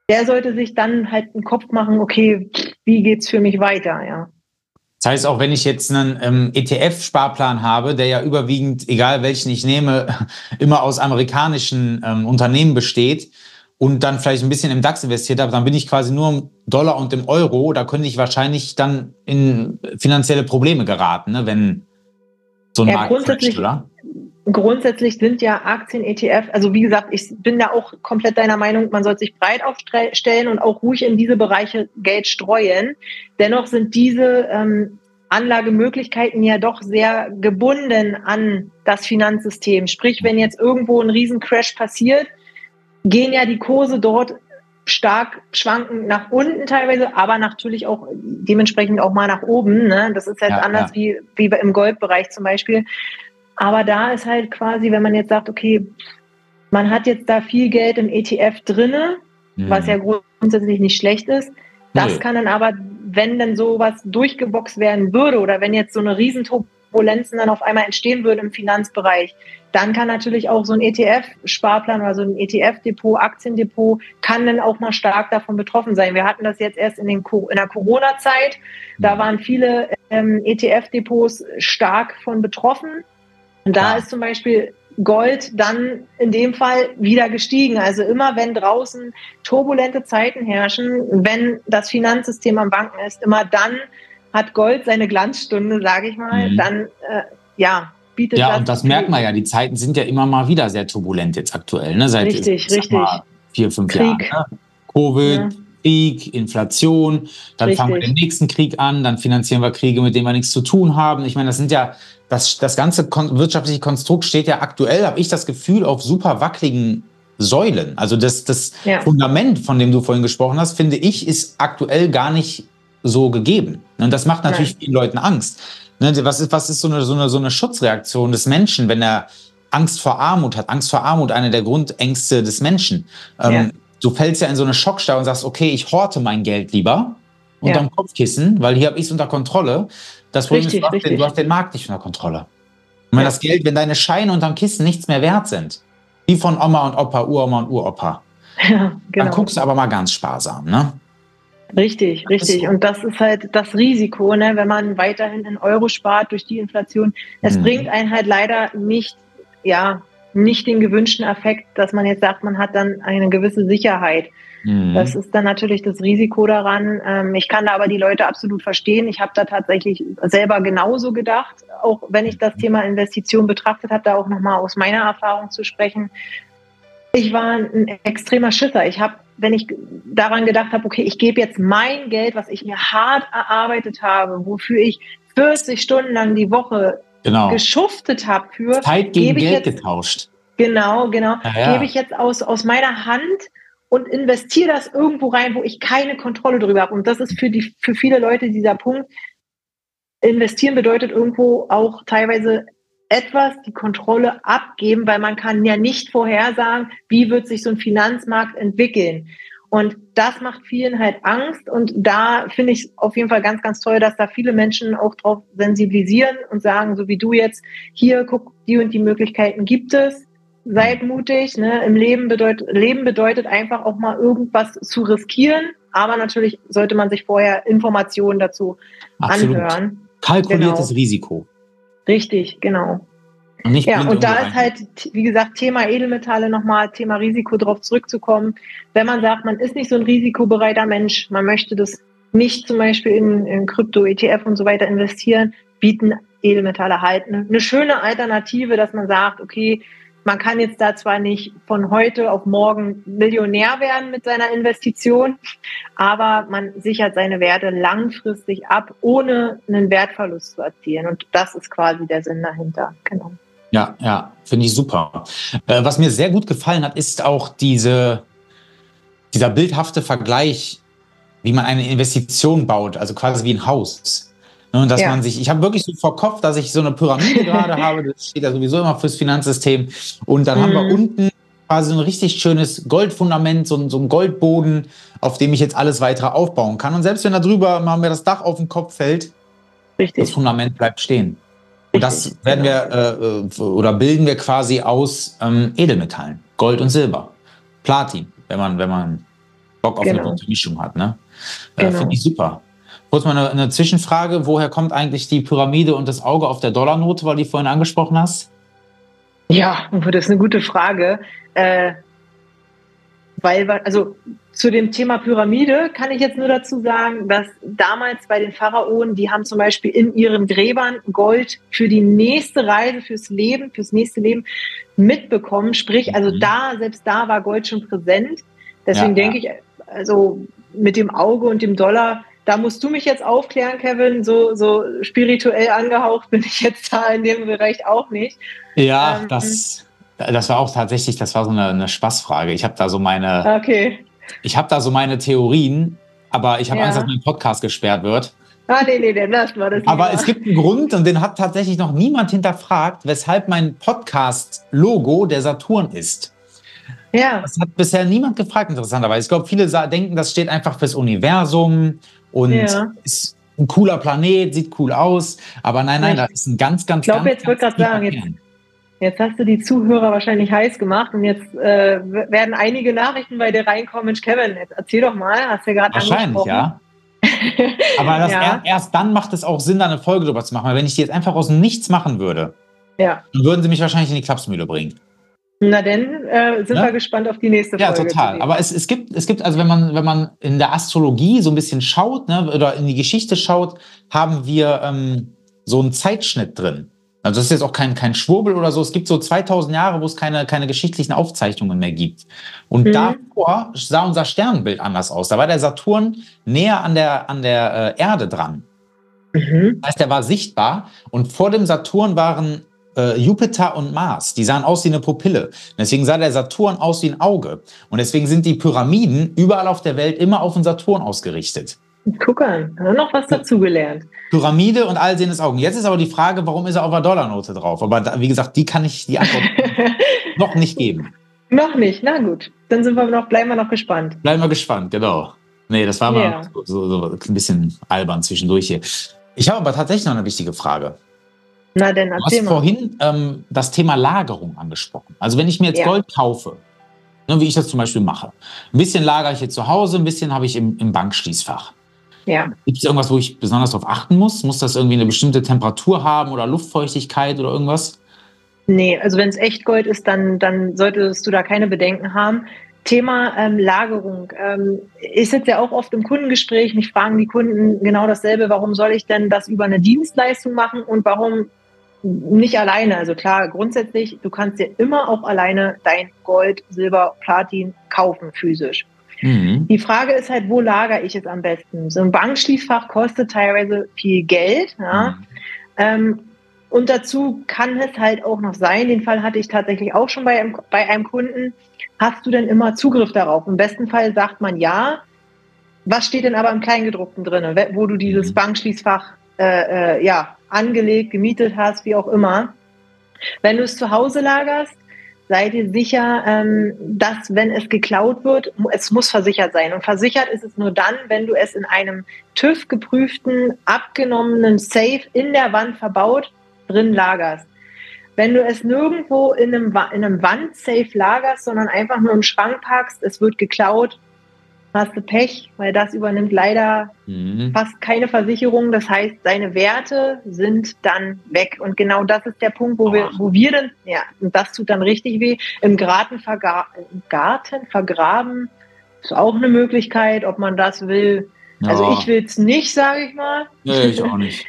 der sollte sich dann halt einen Kopf machen, okay, wie geht's für mich weiter, ja. Das heißt, auch wenn ich jetzt einen ähm, ETF-Sparplan habe, der ja überwiegend, egal welchen ich nehme, immer aus amerikanischen ähm, Unternehmen besteht und dann vielleicht ein bisschen im DAX investiert habe, dann bin ich quasi nur im Dollar und im Euro. Da könnte ich wahrscheinlich dann in finanzielle Probleme geraten, ne, wenn so ein ja, Markt oder? Grundsätzlich sind ja Aktien, ETF, also wie gesagt, ich bin da auch komplett deiner Meinung, man sollte sich breit aufstellen und auch ruhig in diese Bereiche Geld streuen. Dennoch sind diese ähm, Anlagemöglichkeiten ja doch sehr gebunden an das Finanzsystem. Sprich, wenn jetzt irgendwo ein Riesencrash passiert, gehen ja die Kurse dort stark schwanken nach unten teilweise, aber natürlich auch dementsprechend auch mal nach oben. Ne? Das ist jetzt ja, anders ja. Wie, wie im Goldbereich zum Beispiel. Aber da ist halt quasi, wenn man jetzt sagt, okay, man hat jetzt da viel Geld im ETF drinne, mhm. was ja grundsätzlich nicht schlecht ist. Das nee. kann dann aber, wenn dann sowas durchgeboxt werden würde oder wenn jetzt so eine Riesenturbulenzen dann auf einmal entstehen würde im Finanzbereich, dann kann natürlich auch so ein ETF-Sparplan oder so ein ETF-Depot, Aktiendepot, kann dann auch mal stark davon betroffen sein. Wir hatten das jetzt erst in, den, in der Corona-Zeit. Da mhm. waren viele ähm, ETF-Depots stark von betroffen. Und da ja. ist zum Beispiel Gold dann in dem Fall wieder gestiegen. Also immer wenn draußen turbulente Zeiten herrschen, wenn das Finanzsystem am Banken ist, immer dann hat Gold seine Glanzstunde, sage ich mal, mhm. dann äh, ja, bietet Ja, das und das merkt man ja, die Zeiten sind ja immer mal wieder sehr turbulent jetzt aktuell, ne? Seit richtig, richtig. vier, fünf Krieg. Jahren. Ne? Covid, ja. Krieg, Inflation, dann Richtig. fangen wir den nächsten Krieg an, dann finanzieren wir Kriege, mit denen wir nichts zu tun haben. Ich meine, das sind ja, das, das ganze wirtschaftliche Konstrukt steht ja aktuell, habe ich das Gefühl, auf super wackeligen Säulen. Also das, das ja. Fundament, von dem du vorhin gesprochen hast, finde ich, ist aktuell gar nicht so gegeben. Und das macht natürlich Nein. vielen Leuten Angst. Ne, was ist, was ist so, eine, so, eine, so eine Schutzreaktion des Menschen, wenn er Angst vor Armut hat? Angst vor Armut, eine der Grundängste des Menschen. Ähm, ja du fällst ja in so eine Schockstarre und sagst, okay, ich horte mein Geld lieber unterm ja. Kopfkissen, weil hier habe ich es unter Kontrolle. Das Problem richtig, ist, du hast, den, du hast, den, Markt nicht unter Kontrolle. Und wenn ja. das Geld, wenn deine Scheine unterm Kissen nichts mehr wert sind, wie von Oma und Opa, Uroma und Uropa, ja, genau. dann guckst du aber mal ganz sparsam, ne? Richtig, richtig. Und das ist halt das Risiko, ne, wenn man weiterhin in Euro spart durch die Inflation. Es mhm. bringt einen halt leider nicht, ja, nicht den gewünschten Effekt, dass man jetzt sagt, man hat dann eine gewisse Sicherheit. Mhm. Das ist dann natürlich das Risiko daran. Ähm, ich kann da aber die Leute absolut verstehen. Ich habe da tatsächlich selber genauso gedacht, auch wenn ich das Thema Investition betrachtet habe, da auch nochmal aus meiner Erfahrung zu sprechen. Ich war ein extremer Schisser. Ich habe, wenn ich daran gedacht habe, okay, ich gebe jetzt mein Geld, was ich mir hart erarbeitet habe, wofür ich 40 Stunden lang die Woche genau. geschuftet habe für. Zeit gegen Geld jetzt, getauscht. Genau, genau. Ja, ja. Gebe ich jetzt aus, aus meiner Hand und investiere das irgendwo rein, wo ich keine Kontrolle drüber habe. Und das ist für, die, für viele Leute dieser Punkt. Investieren bedeutet irgendwo auch teilweise etwas die Kontrolle abgeben, weil man kann ja nicht vorhersagen, wie wird sich so ein Finanzmarkt entwickeln. Und das macht vielen halt Angst. Und da finde ich auf jeden Fall ganz, ganz toll, dass da viele Menschen auch drauf sensibilisieren und sagen, so wie du jetzt, hier, guck, die und die Möglichkeiten gibt es. Seid mutig. Ne? Im Leben bedeutet, Leben bedeutet einfach auch mal irgendwas zu riskieren. Aber natürlich sollte man sich vorher Informationen dazu Absolut. anhören. Kalkuliertes genau. Risiko. Richtig, genau. Und ja, und da ist halt, wie gesagt, Thema Edelmetalle nochmal, Thema Risiko darauf zurückzukommen. Wenn man sagt, man ist nicht so ein risikobereiter Mensch, man möchte das nicht zum Beispiel in, in Krypto, ETF und so weiter investieren, bieten Edelmetalle halt eine, eine schöne Alternative, dass man sagt, okay, man kann jetzt da zwar nicht von heute auf morgen Millionär werden mit seiner Investition, aber man sichert seine Werte langfristig ab, ohne einen Wertverlust zu erzielen. Und das ist quasi der Sinn dahinter. Genau. Ja, ja, finde ich super. Äh, was mir sehr gut gefallen hat, ist auch diese, dieser bildhafte Vergleich, wie man eine Investition baut, also quasi wie ein Haus. Ne, und dass ja. man sich, ich habe wirklich so vor Kopf, dass ich so eine Pyramide gerade habe, das steht ja sowieso immer fürs Finanzsystem. Und dann mhm. haben wir mhm. unten quasi so ein richtig schönes Goldfundament, so, so ein Goldboden, auf dem ich jetzt alles weitere aufbauen kann. Und selbst wenn da drüber mal mir das Dach auf den Kopf fällt, Richtig. das Fundament bleibt stehen. Und das werden wir äh, oder bilden wir quasi aus ähm, Edelmetallen, Gold und Silber, Platin, wenn man, wenn man Bock auf genau. eine gute Mischung hat. Ne? Äh, genau. Finde ich super. Kurz mal eine, eine, Zwischenfrage: Woher kommt eigentlich die Pyramide und das Auge auf der Dollarnote, weil du die vorhin angesprochen hast? Ja, das ist eine gute Frage. Äh, weil, also zu dem Thema Pyramide kann ich jetzt nur dazu sagen, dass damals bei den Pharaonen, die haben zum Beispiel in ihren Gräbern Gold für die nächste Reise, fürs Leben, fürs nächste Leben mitbekommen. Sprich, also mhm. da, selbst da war Gold schon präsent. Deswegen ja, denke ich, also mit dem Auge und dem Dollar, da musst du mich jetzt aufklären, Kevin. So, so spirituell angehaucht bin ich jetzt da in dem Bereich auch nicht. Ja, ähm, das das war auch tatsächlich, das war so eine, eine Spaßfrage. Ich habe da so meine, okay. ich habe da so meine Theorien, aber ich habe ja. Angst, dass mein Podcast gesperrt wird. Ah, nee, nee, dann lasst mal das. Aber es gibt einen Grund und den hat tatsächlich noch niemand hinterfragt, weshalb mein Podcast-Logo der Saturn ist. Ja. Das hat bisher niemand gefragt, interessanterweise. Ich glaube, viele denken, das steht einfach fürs Universum und ja. ist ein cooler Planet, sieht cool aus. Aber nein, nein, das ist ein ganz, ganz, Ich glaube, jetzt würde ich gerade sagen, jetzt, Jetzt hast du die Zuhörer wahrscheinlich heiß gemacht und jetzt äh, werden einige Nachrichten bei dir reinkommen. Mensch, Kevin, jetzt erzähl doch mal, hast du ja gerade Wahrscheinlich, ja. Aber ja. erst dann macht es auch Sinn, da eine Folge drüber zu machen. Weil wenn ich die jetzt einfach aus dem Nichts machen würde, ja. dann würden sie mich wahrscheinlich in die Klapsmühle bringen. Na dann äh, sind ja? wir gespannt auf die nächste Folge. Ja, total. Aber es, es, gibt, es gibt, also wenn man, wenn man in der Astrologie so ein bisschen schaut, ne, oder in die Geschichte schaut, haben wir ähm, so einen Zeitschnitt drin. Also das ist jetzt auch kein, kein Schwurbel oder so. Es gibt so 2000 Jahre, wo es keine, keine geschichtlichen Aufzeichnungen mehr gibt. Und mhm. davor sah unser Sternbild anders aus. Da war der Saturn näher an der, an der äh, Erde dran. Mhm. Das heißt, er war sichtbar. Und vor dem Saturn waren äh, Jupiter und Mars. Die sahen aus wie eine Pupille. Deswegen sah der Saturn aus wie ein Auge. Und deswegen sind die Pyramiden überall auf der Welt immer auf den Saturn ausgerichtet. Guck an, noch was dazugelernt. Pyramide und allsehendes Augen. Jetzt ist aber die Frage, warum ist er auf der Dollarnote drauf? Aber da, wie gesagt, die kann ich die Antwort noch nicht geben. Noch nicht, na gut. Dann sind wir noch, bleiben wir noch gespannt. Bleiben wir gespannt, genau. Nee, das war mal ja. so, so, ein bisschen albern zwischendurch hier. Ich habe aber tatsächlich noch eine wichtige Frage. Na denn, Du hast vorhin ähm, das Thema Lagerung angesprochen. Also wenn ich mir jetzt ja. Gold kaufe, ne, wie ich das zum Beispiel mache, ein bisschen lagere ich jetzt zu Hause, ein bisschen habe ich im, im Bankschließfach. Ja. Gibt es irgendwas, wo ich besonders darauf achten muss? Muss das irgendwie eine bestimmte Temperatur haben oder Luftfeuchtigkeit oder irgendwas? Nee, also wenn es Echtgold ist, dann, dann solltest du da keine Bedenken haben. Thema ähm, Lagerung. Ähm, ich sitze ja auch oft im Kundengespräch. Mich fragen die Kunden genau dasselbe. Warum soll ich denn das über eine Dienstleistung machen und warum nicht alleine? Also klar, grundsätzlich, du kannst dir immer auch alleine dein Gold, Silber, Platin kaufen, physisch. Mhm. Die Frage ist halt, wo lagere ich es am besten? So ein Bankschließfach kostet teilweise viel Geld. Ja? Mhm. Ähm, und dazu kann es halt auch noch sein, den Fall hatte ich tatsächlich auch schon bei einem, bei einem Kunden, hast du denn immer Zugriff darauf? Im besten Fall sagt man ja. Was steht denn aber im Kleingedruckten drin, wo du dieses mhm. Bankschließfach äh, äh, ja, angelegt, gemietet hast, wie auch immer? Wenn du es zu Hause lagerst, sei dir sicher, ähm, dass wenn es geklaut wird, es muss versichert sein. Und versichert ist es nur dann, wenn du es in einem TÜV geprüften, abgenommenen Safe in der Wand verbaut drin lagerst. Wenn du es nirgendwo in einem, in einem Wandsafe lagerst, sondern einfach nur im Schrank packst, es wird geklaut, hast du Pech, weil das übernimmt leider mhm. fast keine Versicherung. Das heißt, seine Werte sind dann weg. Und genau das ist der Punkt, wo wir, wo wir dann, ja, und das tut dann richtig weh, im Garten, vergra im Garten vergraben, ist auch eine Möglichkeit, ob man das will. Also ich will es nicht, sage ich mal. Nee, ich auch nicht.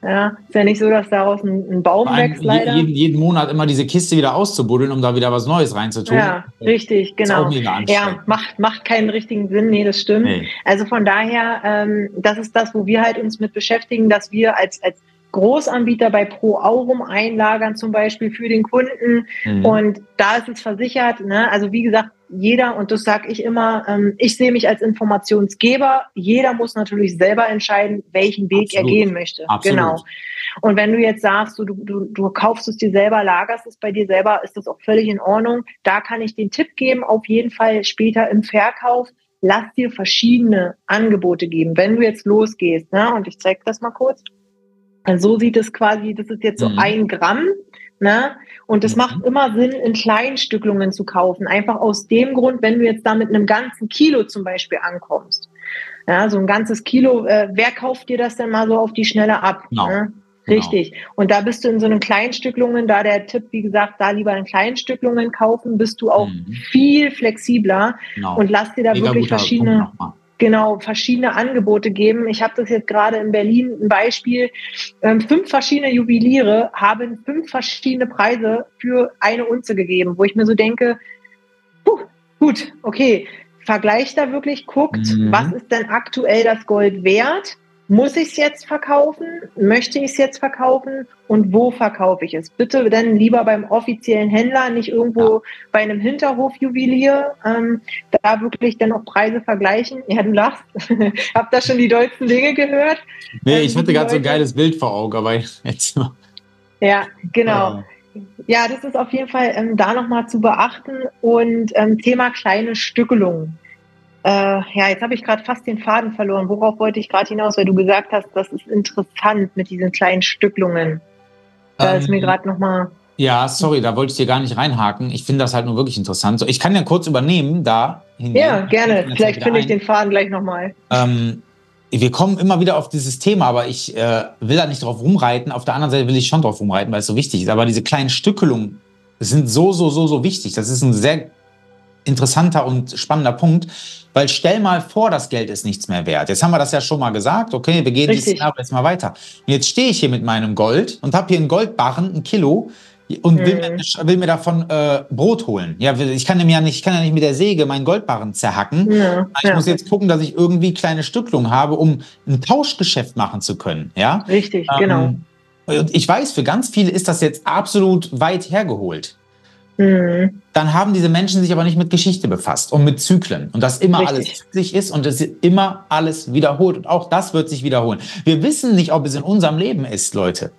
Ja, ist ja nicht so, dass daraus ein, ein Baum wächst, leider. Jeden, jeden, Monat immer diese Kiste wieder auszubuddeln, um da wieder was Neues reinzutun. Ja, richtig, genau. Ja, macht, macht keinen richtigen Sinn, nee, das stimmt. Nee. Also von daher, ähm, das ist das, wo wir halt uns mit beschäftigen, dass wir als, als Großanbieter bei Pro Aurum einlagern, zum Beispiel für den Kunden. Mhm. Und da ist es versichert. Ne? Also wie gesagt, jeder, und das sage ich immer, ähm, ich sehe mich als Informationsgeber. Jeder muss natürlich selber entscheiden, welchen Weg Absolut. er gehen möchte. Absolut. Genau. Und wenn du jetzt sagst, du, du, du kaufst es dir selber, lagerst es bei dir selber, ist das auch völlig in Ordnung. Da kann ich den Tipp geben, auf jeden Fall später im Verkauf, lass dir verschiedene Angebote geben. Wenn du jetzt losgehst, ne, und ich zeige das mal kurz. Also so sieht es quasi, das ist jetzt so mhm. ein Gramm. Ne? Und es mhm. macht immer Sinn, in Kleinstücklungen zu kaufen. Einfach aus dem Grund, wenn du jetzt da mit einem ganzen Kilo zum Beispiel ankommst. Ja, so ein ganzes Kilo, äh, wer kauft dir das denn mal so auf die Schnelle ab? Genau. Ne? Genau. Richtig. Genau. Und da bist du in so einen Kleinstücklungen, da der Tipp, wie gesagt, da lieber in Kleinstücklungen kaufen, bist du auch mhm. viel flexibler genau. und lass dir da Mega wirklich verschiedene genau verschiedene Angebote geben. Ich habe das jetzt gerade in Berlin ein Beispiel. Ähm, fünf verschiedene Juweliere haben fünf verschiedene Preise für eine Unze gegeben, wo ich mir so denke, puh, gut, okay, vergleicht da wirklich, guckt, mhm. was ist denn aktuell das Gold wert? Muss ich es jetzt verkaufen? Möchte ich es jetzt verkaufen? Und wo verkaufe ich es? Bitte dann lieber beim offiziellen Händler, nicht irgendwo ja. bei einem Hinterhofjuwelier. Ähm, da wirklich dann auch Preise vergleichen. Ja, du lachst. Hab da schon die dollsten Dinge gehört. Nee, ich ähm, hatte gerade so ein geiles Bild vor Augen, aber jetzt Ja, genau. Ja, das ist auf jeden Fall ähm, da nochmal zu beachten. Und ähm, Thema kleine Stückelungen. Äh, ja, jetzt habe ich gerade fast den Faden verloren. Worauf wollte ich gerade hinaus, weil du gesagt hast, das ist interessant mit diesen kleinen Stücklungen. Da ähm, ist mir ähm, gerade nochmal. Ja, sorry, da wollte ich dir gar nicht reinhaken. Ich finde das halt nur wirklich interessant. So, ich kann ja kurz übernehmen da. Hingehen. Ja, gerne. Vielleicht finde ich den Faden gleich nochmal. Ähm, wir kommen immer wieder auf dieses Thema, aber ich äh, will da nicht drauf rumreiten. Auf der anderen Seite will ich schon drauf rumreiten, weil es so wichtig ist. Aber diese kleinen Stückelungen sind so, so, so, so wichtig. Das ist ein sehr interessanter und spannender Punkt, weil stell mal vor, das Geld ist nichts mehr wert. Jetzt haben wir das ja schon mal gesagt, okay, wir gehen dieses jetzt mal weiter. Und jetzt stehe ich hier mit meinem Gold und habe hier einen Goldbarren, ein Kilo, und will, mir, mhm. will mir davon äh, Brot holen. Ja, ich kann ja nicht, ich kann ja nicht mit der Säge meinen Goldbarren zerhacken. Ja, ich ja. muss jetzt gucken, dass ich irgendwie kleine Stücklungen habe, um ein Tauschgeschäft machen zu können. Ja, richtig, ähm, genau. Und ich weiß, für ganz viele ist das jetzt absolut weit hergeholt. Mhm. Dann haben diese Menschen sich aber nicht mit Geschichte befasst und mit Zyklen und dass immer Richtig. alles zyklisch ist und es immer alles wiederholt und auch das wird sich wiederholen. Wir wissen nicht, ob es in unserem Leben ist, Leute.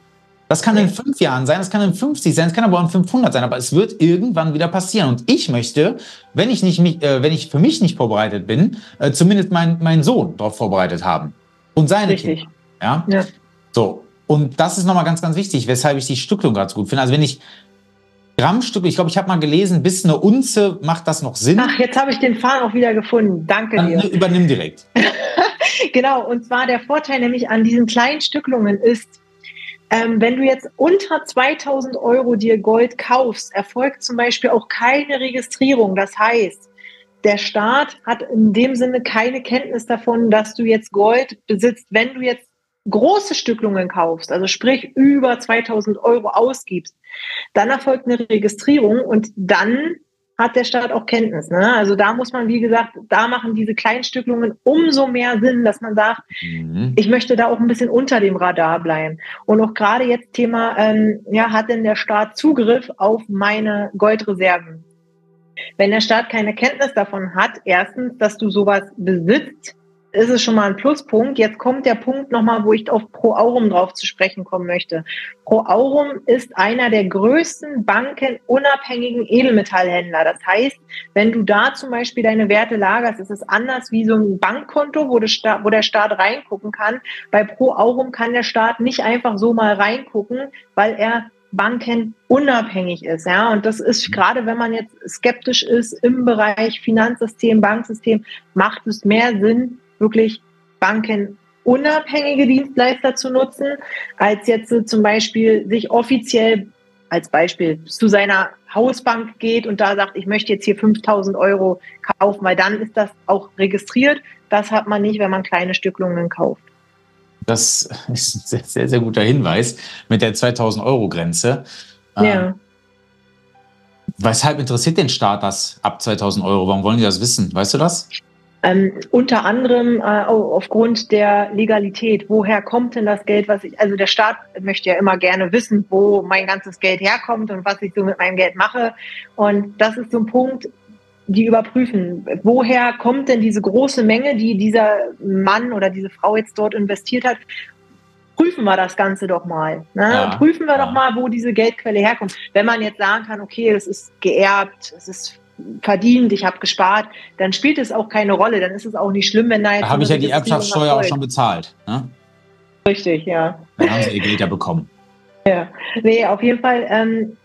Das kann in fünf Jahren sein, das kann in 50 sein, das kann aber auch in 500 sein, aber es wird irgendwann wieder passieren. Und ich möchte, wenn ich nicht, äh, wenn ich für mich nicht vorbereitet bin, äh, zumindest meinen mein Sohn darauf vorbereitet haben und seine Richtig. Kinder. Ja? ja. So. Und das ist nochmal ganz, ganz wichtig, weshalb ich die Stückelung gerade so gut finde. Also wenn ich Grammstücke, ich glaube, ich habe mal gelesen, bis eine Unze macht das noch Sinn. Ach, jetzt habe ich den Faden auch wieder gefunden. Danke Dann, dir. Übernimm direkt. genau, und zwar der Vorteil nämlich an diesen kleinen Stücklungen ist, ähm, wenn du jetzt unter 2000 Euro dir Gold kaufst, erfolgt zum Beispiel auch keine Registrierung. Das heißt, der Staat hat in dem Sinne keine Kenntnis davon, dass du jetzt Gold besitzt. Wenn du jetzt große Stücklungen kaufst, also sprich über 2000 Euro ausgibst, dann erfolgt eine Registrierung und dann hat der Staat auch Kenntnis. Ne? Also da muss man, wie gesagt, da machen diese Kleinstücklungen umso mehr Sinn, dass man sagt, mhm. ich möchte da auch ein bisschen unter dem Radar bleiben. Und auch gerade jetzt Thema, ähm, ja, hat denn der Staat Zugriff auf meine Goldreserven? Wenn der Staat keine Kenntnis davon hat, erstens, dass du sowas besitzt, ist es schon mal ein Pluspunkt. Jetzt kommt der Punkt nochmal, wo ich auf Pro Aurum drauf zu sprechen kommen möchte. Pro Aurum ist einer der größten bankenunabhängigen Edelmetallhändler. Das heißt, wenn du da zum Beispiel deine Werte lagerst, ist es anders wie so ein Bankkonto, wo, wo der Staat reingucken kann. Bei Pro Aurum kann der Staat nicht einfach so mal reingucken, weil er bankenunabhängig ist. Ja, und das ist gerade, wenn man jetzt skeptisch ist im Bereich Finanzsystem, Banksystem, macht es mehr Sinn, wirklich bankenunabhängige Dienstleister zu nutzen, als jetzt zum Beispiel sich offiziell als Beispiel zu seiner Hausbank geht und da sagt, ich möchte jetzt hier 5000 Euro kaufen, weil dann ist das auch registriert. Das hat man nicht, wenn man kleine Stücklungen kauft. Das ist ein sehr, sehr, sehr guter Hinweis mit der 2000 Euro Grenze. Ja. Ähm, weshalb interessiert den Staat das ab 2000 Euro? Warum wollen die das wissen? Weißt du das? Ähm, unter anderem äh, aufgrund der Legalität. Woher kommt denn das Geld, was ich, also der Staat möchte ja immer gerne wissen, wo mein ganzes Geld herkommt und was ich so mit meinem Geld mache. Und das ist so ein Punkt, die überprüfen, woher kommt denn diese große Menge, die dieser Mann oder diese Frau jetzt dort investiert hat. Prüfen wir das Ganze doch mal. Ne? Ja, prüfen wir ja. doch mal, wo diese Geldquelle herkommt. Wenn man jetzt sagen kann, okay, das ist geerbt, es ist verdient, ich habe gespart, dann spielt es auch keine Rolle. Dann ist es auch nicht schlimm, wenn da jetzt. Da habe ich ja die Erbschaftssteuer auch schon bezahlt. Ne? Richtig, ja. Dann haben sie ihr Geld ja bekommen. Ja, nee, auf jeden Fall ähm,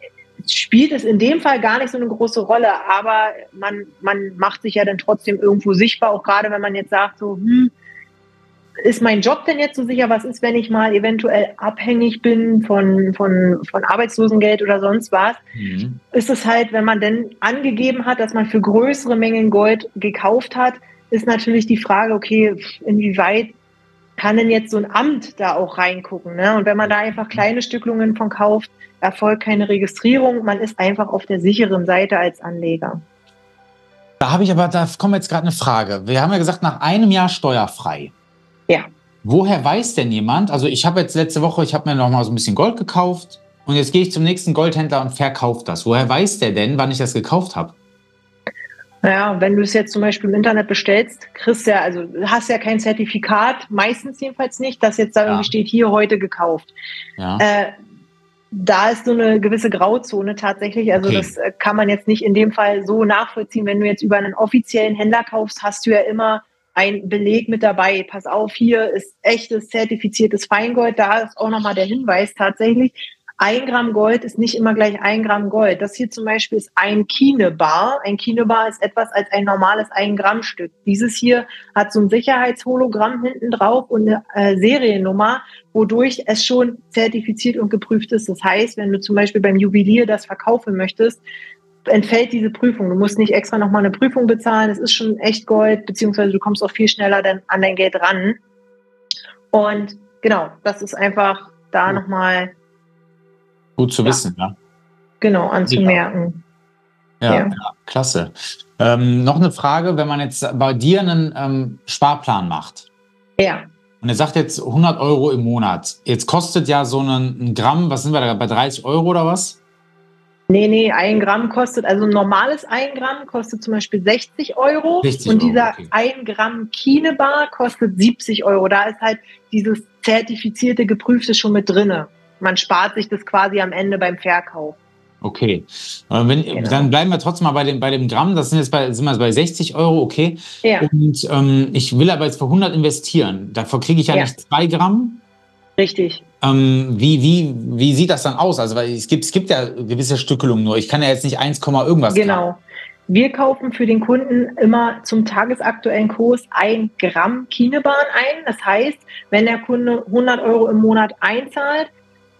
spielt es in dem Fall gar nicht so eine große Rolle, aber man, man macht sich ja dann trotzdem irgendwo sichtbar, auch gerade wenn man jetzt sagt, so, hm, ist mein Job denn jetzt so sicher? Was ist, wenn ich mal eventuell abhängig bin von, von, von Arbeitslosengeld oder sonst was? Mhm. Ist es halt, wenn man denn angegeben hat, dass man für größere Mengen Gold gekauft hat, ist natürlich die Frage, okay, inwieweit kann denn jetzt so ein Amt da auch reingucken? Ne? Und wenn man da einfach kleine Stücklungen von kauft, erfolgt keine Registrierung. Man ist einfach auf der sicheren Seite als Anleger. Da habe ich aber, da kommt jetzt gerade eine Frage. Wir haben ja gesagt, nach einem Jahr steuerfrei. Ja. Woher weiß denn jemand? Also ich habe jetzt letzte Woche, ich habe mir noch mal so ein bisschen Gold gekauft und jetzt gehe ich zum nächsten Goldhändler und verkaufe das. Woher weiß der denn, wann ich das gekauft habe? Naja, wenn du es jetzt zum Beispiel im Internet bestellst, kriegst ja, also hast ja kein Zertifikat, meistens jedenfalls nicht, dass jetzt da ja. irgendwie steht, hier heute gekauft. Ja. Äh, da ist so eine gewisse Grauzone tatsächlich. Also okay. das äh, kann man jetzt nicht in dem Fall so nachvollziehen. Wenn du jetzt über einen offiziellen Händler kaufst, hast du ja immer ein Beleg mit dabei. Pass auf, hier ist echtes zertifiziertes Feingold. Da ist auch nochmal der Hinweis tatsächlich. Ein Gramm Gold ist nicht immer gleich ein Gramm Gold. Das hier zum Beispiel ist ein Kinebar. Ein Kinebar ist etwas als ein normales ein Gramm Stück. Dieses hier hat so ein Sicherheitshologramm hinten drauf und eine äh, Seriennummer, wodurch es schon zertifiziert und geprüft ist. Das heißt, wenn du zum Beispiel beim Juwelier das verkaufen möchtest, entfällt diese Prüfung. Du musst nicht extra nochmal eine Prüfung bezahlen. Es ist schon echt Gold, beziehungsweise du kommst auch viel schneller dann an dein Geld ran. Und genau, das ist einfach da nochmal Gut zu ja. wissen, ja. Genau, anzumerken. Ja, ja. ja klasse. Ähm, noch eine Frage, wenn man jetzt bei dir einen ähm, Sparplan macht. Ja. Und er sagt jetzt 100 Euro im Monat. Jetzt kostet ja so ein, ein Gramm, was sind wir da, bei 30 Euro oder was? Nee, nee, ein Gramm kostet, also ein normales ein Gramm kostet zum Beispiel 60 Euro 60 und dieser okay. ein Gramm Kinebar kostet 70 Euro. Da ist halt dieses zertifizierte, geprüfte schon mit drinne man spart sich das quasi am Ende beim Verkauf. Okay. Wenn, genau. Dann bleiben wir trotzdem mal bei dem, bei dem Gramm. Das sind jetzt bei, sind wir bei 60 Euro, okay. Ja. Und ähm, ich will aber jetzt für 100 investieren. Dafür kriege ich ja, ja. nicht zwei Gramm. Richtig. Ähm, wie, wie, wie sieht das dann aus? Also, weil es gibt, es gibt ja gewisse Stückelungen nur. Ich kann ja jetzt nicht 1, irgendwas Genau. Gramm. Wir kaufen für den Kunden immer zum tagesaktuellen Kurs ein Gramm Kinebahn ein. Das heißt, wenn der Kunde 100 Euro im Monat einzahlt,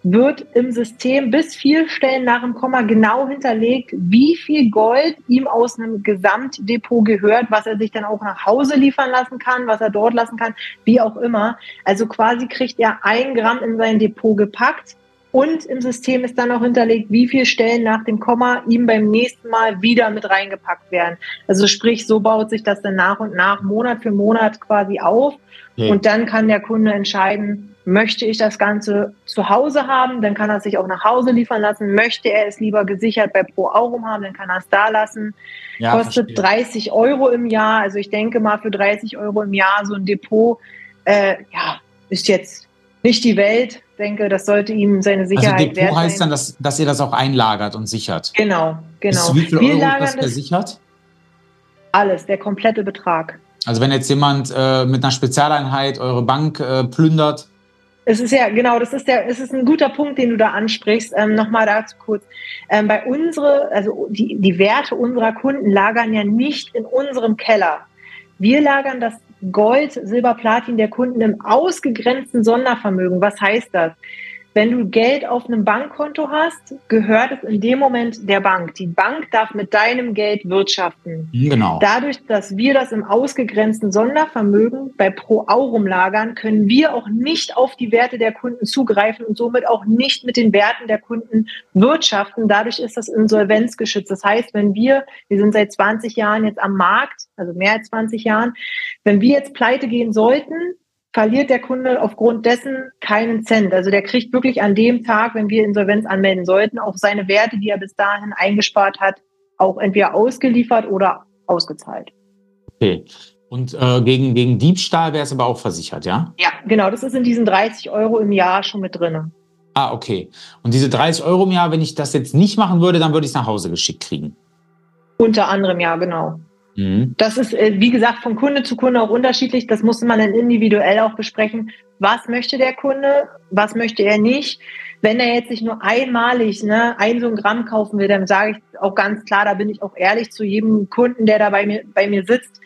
wird im System bis vier Stellen nach dem Komma genau hinterlegt, wie viel Gold ihm aus einem Gesamtdepot gehört, was er sich dann auch nach Hause liefern lassen kann, was er dort lassen kann, wie auch immer. Also quasi kriegt er ein Gramm in sein Depot gepackt und im System ist dann auch hinterlegt, wie viele Stellen nach dem Komma ihm beim nächsten Mal wieder mit reingepackt werden. Also sprich, so baut sich das dann nach und nach Monat für Monat quasi auf. Okay. Und dann kann der Kunde entscheiden, Möchte ich das Ganze zu Hause haben, dann kann er sich auch nach Hause liefern lassen. Möchte er es lieber gesichert bei Pro Aurum haben, dann kann er es da lassen. Ja, Kostet verstehe. 30 Euro im Jahr. Also ich denke mal, für 30 Euro im Jahr so ein Depot, äh, ja, ist jetzt nicht die Welt. Ich denke, das sollte ihm seine Sicherheit also Depot wert heißt dann, dass, dass ihr das auch einlagert und sichert. Genau, genau. Bis wie viel Wir Euro ist das versichert? Alles, der komplette Betrag. Also wenn jetzt jemand äh, mit einer Spezialeinheit eure Bank äh, plündert, es ist ja, genau, das ist der, es ist ein guter Punkt, den du da ansprichst. Ähm, Nochmal dazu kurz. Ähm, bei unsere, also die, die Werte unserer Kunden lagern ja nicht in unserem Keller. Wir lagern das Gold, Silber, Platin der Kunden im ausgegrenzten Sondervermögen. Was heißt das? Wenn du Geld auf einem Bankkonto hast, gehört es in dem Moment der Bank. Die Bank darf mit deinem Geld wirtschaften. Genau. Dadurch, dass wir das im ausgegrenzten Sondervermögen bei Pro Aurum lagern, können wir auch nicht auf die Werte der Kunden zugreifen und somit auch nicht mit den Werten der Kunden wirtschaften. Dadurch ist das insolvenzgeschützt. Das heißt, wenn wir, wir sind seit 20 Jahren jetzt am Markt, also mehr als 20 Jahren, wenn wir jetzt pleite gehen sollten, verliert der Kunde aufgrund dessen keinen Cent. Also der kriegt wirklich an dem Tag, wenn wir Insolvenz anmelden sollten, auch seine Werte, die er bis dahin eingespart hat, auch entweder ausgeliefert oder ausgezahlt. Okay. Und äh, gegen, gegen Diebstahl wäre es aber auch versichert, ja? Ja, genau. Das ist in diesen 30 Euro im Jahr schon mit drin. Ah, okay. Und diese 30 Euro im Jahr, wenn ich das jetzt nicht machen würde, dann würde ich es nach Hause geschickt kriegen. Unter anderem, ja, genau. Mhm. Das ist, äh, wie gesagt, von Kunde zu Kunde auch unterschiedlich. Das muss man dann individuell auch besprechen. Was möchte der Kunde? Was möchte er nicht? Wenn er jetzt sich nur einmalig ne, ein so ein Gramm kaufen will, dann sage ich auch ganz klar, da bin ich auch ehrlich zu jedem Kunden, der da bei mir, bei mir sitzt,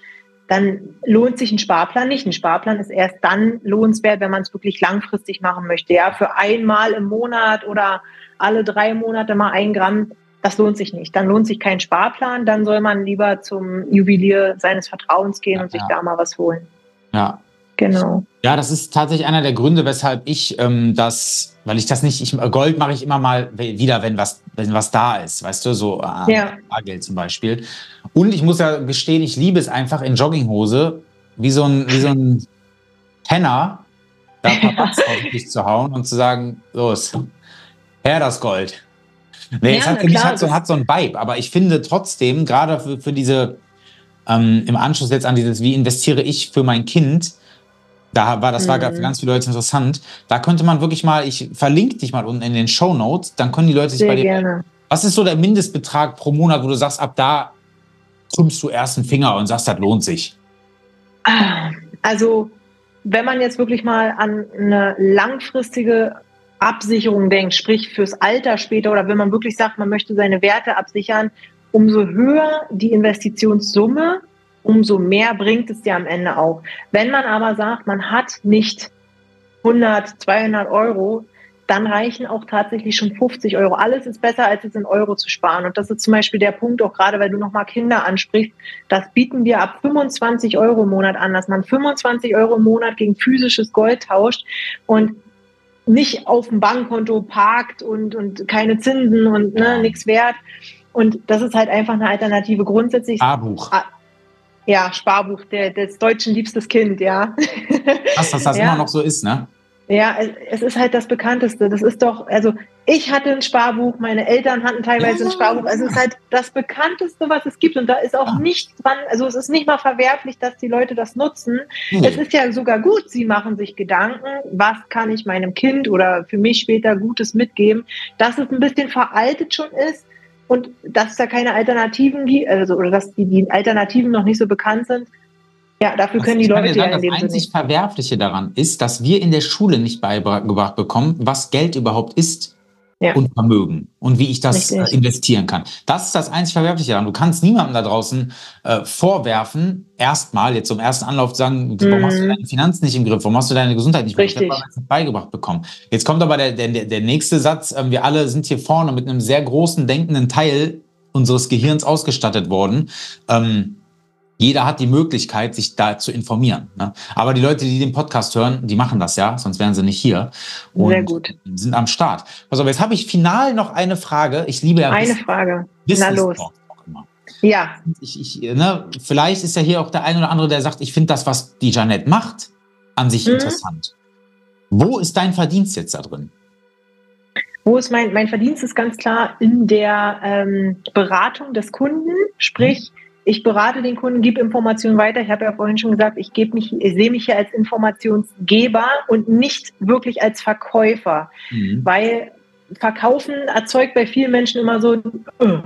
dann lohnt sich ein Sparplan nicht. Ein Sparplan ist erst dann lohnenswert, wenn man es wirklich langfristig machen möchte. Ja, für einmal im Monat oder alle drei Monate mal ein Gramm, das lohnt sich nicht. Dann lohnt sich kein Sparplan. Dann soll man lieber zum Juwelier seines Vertrauens gehen und sich ja. da mal was holen. Ja. Genau. Ja, das ist tatsächlich einer der Gründe, weshalb ich ähm, das, weil ich das nicht, ich, Gold mache ich immer mal wieder, wenn was, wenn was da ist, weißt du, so äh, ja. Bargeld zum Beispiel. Und ich muss ja gestehen, ich liebe es einfach in Jogginghose, wie so ein, wie so ein Penner, da ein paar auf dich zu hauen und zu sagen, los, her das Gold. Nee, ja, es hat, für mich hat so, hat so ein Vibe, aber ich finde trotzdem, gerade für, für diese, ähm, im Anschluss jetzt an dieses, wie investiere ich für mein Kind, da war, das war für mhm. ganz viele Leute interessant. Da könnte man wirklich mal, ich verlinke dich mal unten in den Show Notes, dann können die Leute sich Sehr bei dir. Gerne. Was ist so der Mindestbetrag pro Monat, wo du sagst, ab da krümmst du erst einen Finger und sagst, das lohnt sich? Ah, also, wenn man jetzt wirklich mal an eine langfristige Absicherung denkt, sprich fürs Alter später oder wenn man wirklich sagt, man möchte seine Werte absichern, umso höher die Investitionssumme, umso mehr bringt es dir am Ende auch. Wenn man aber sagt, man hat nicht 100, 200 Euro, dann reichen auch tatsächlich schon 50 Euro. Alles ist besser, als es in Euro zu sparen. Und das ist zum Beispiel der Punkt, auch gerade weil du nochmal Kinder ansprichst, das bieten wir ab 25 Euro im Monat an, dass man 25 Euro im Monat gegen physisches Gold tauscht und nicht auf dem Bankkonto parkt und, und keine Zinsen und ne, nichts wert. Und das ist halt einfach eine Alternative. Grundsätzlich. Sparbuch. Ah, ja, Sparbuch, der, des Deutschen liebstes Kind, ja. Was, dass das ja. immer noch so ist, ne? Ja, es ist halt das Bekannteste. Das ist doch, also ich hatte ein Sparbuch, meine Eltern hatten teilweise ja. ein Sparbuch. Also es ist halt das Bekannteste, was es gibt. Und da ist auch ja. nichts dran, also es ist nicht mal verwerflich, dass die Leute das nutzen. Mhm. Es ist ja sogar gut, sie machen sich Gedanken, was kann ich meinem Kind oder für mich später Gutes mitgeben. Dass es ein bisschen veraltet schon ist, und dass es da keine Alternativen gibt, also oder dass die, die Alternativen noch nicht so bekannt sind, ja, dafür können die Leute sagen, ja in dem Das einzig Verwerfliche daran ist, dass wir in der Schule nicht beigebracht bekommen, was Geld überhaupt ist ja. und Vermögen und wie ich das Richtig. Äh, investieren kann. Das ist das einzig Verwerfliche daran. Du kannst niemandem da draußen äh, vorwerfen, erstmal jetzt zum ersten Anlauf sagen, mhm. warum hast du mhm. deine Finanzen nicht im Griff, warum hast du deine Gesundheit nicht im Griff, das beigebracht bekommen. Jetzt kommt aber der, der, der nächste Satz, äh, wir alle sind hier vorne mit einem sehr großen denkenden Teil unseres Gehirns ausgestattet worden. Ähm, jeder hat die Möglichkeit, sich da zu informieren. Ne? Aber die Leute, die den Podcast hören, die machen das ja, sonst wären sie nicht hier. Und Sehr gut. sind am Start. Pass auf, jetzt habe ich final noch eine Frage. Ich liebe ja Eine Frage. Na los. Ja. Ich, ich, ne, vielleicht ist ja hier auch der eine oder andere, der sagt, ich finde das, was die Janette macht, an sich mhm. interessant. Wo ist dein Verdienst jetzt da drin? Wo ist mein, mein Verdienst ist ganz klar in der ähm, Beratung des Kunden, sprich, mhm ich berate den Kunden, gebe Informationen weiter. Ich habe ja vorhin schon gesagt, ich gebe mich, ich sehe mich hier als Informationsgeber und nicht wirklich als Verkäufer, mhm. weil Verkaufen erzeugt bei vielen Menschen immer so, uh,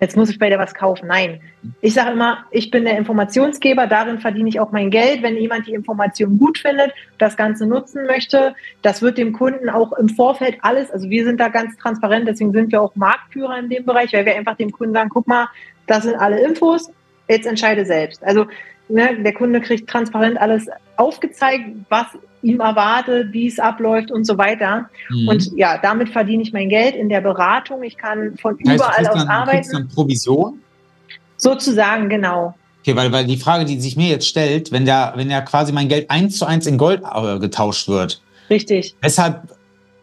jetzt muss ich bei dir was kaufen. Nein, ich sage immer, ich bin der Informationsgeber, darin verdiene ich auch mein Geld. Wenn jemand die Information gut findet, das Ganze nutzen möchte, das wird dem Kunden auch im Vorfeld alles, also wir sind da ganz transparent, deswegen sind wir auch Marktführer in dem Bereich, weil wir einfach dem Kunden sagen, guck mal, das sind alle Infos, jetzt entscheide selbst. Also ne, der Kunde kriegt transparent alles aufgezeigt, was ihm erwartet, wie es abläuft und so weiter. Mhm. Und ja, damit verdiene ich mein Geld in der Beratung. Ich kann von heißt, überall aus dann, arbeiten. Dann Provision? Sozusagen, genau. Okay, weil, weil die Frage, die sich mir jetzt stellt, wenn ja wenn quasi mein Geld eins zu eins in Gold äh, getauscht wird. Richtig. Deshalb,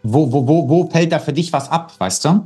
wo, wo, wo, wo fällt da für dich was ab, weißt du?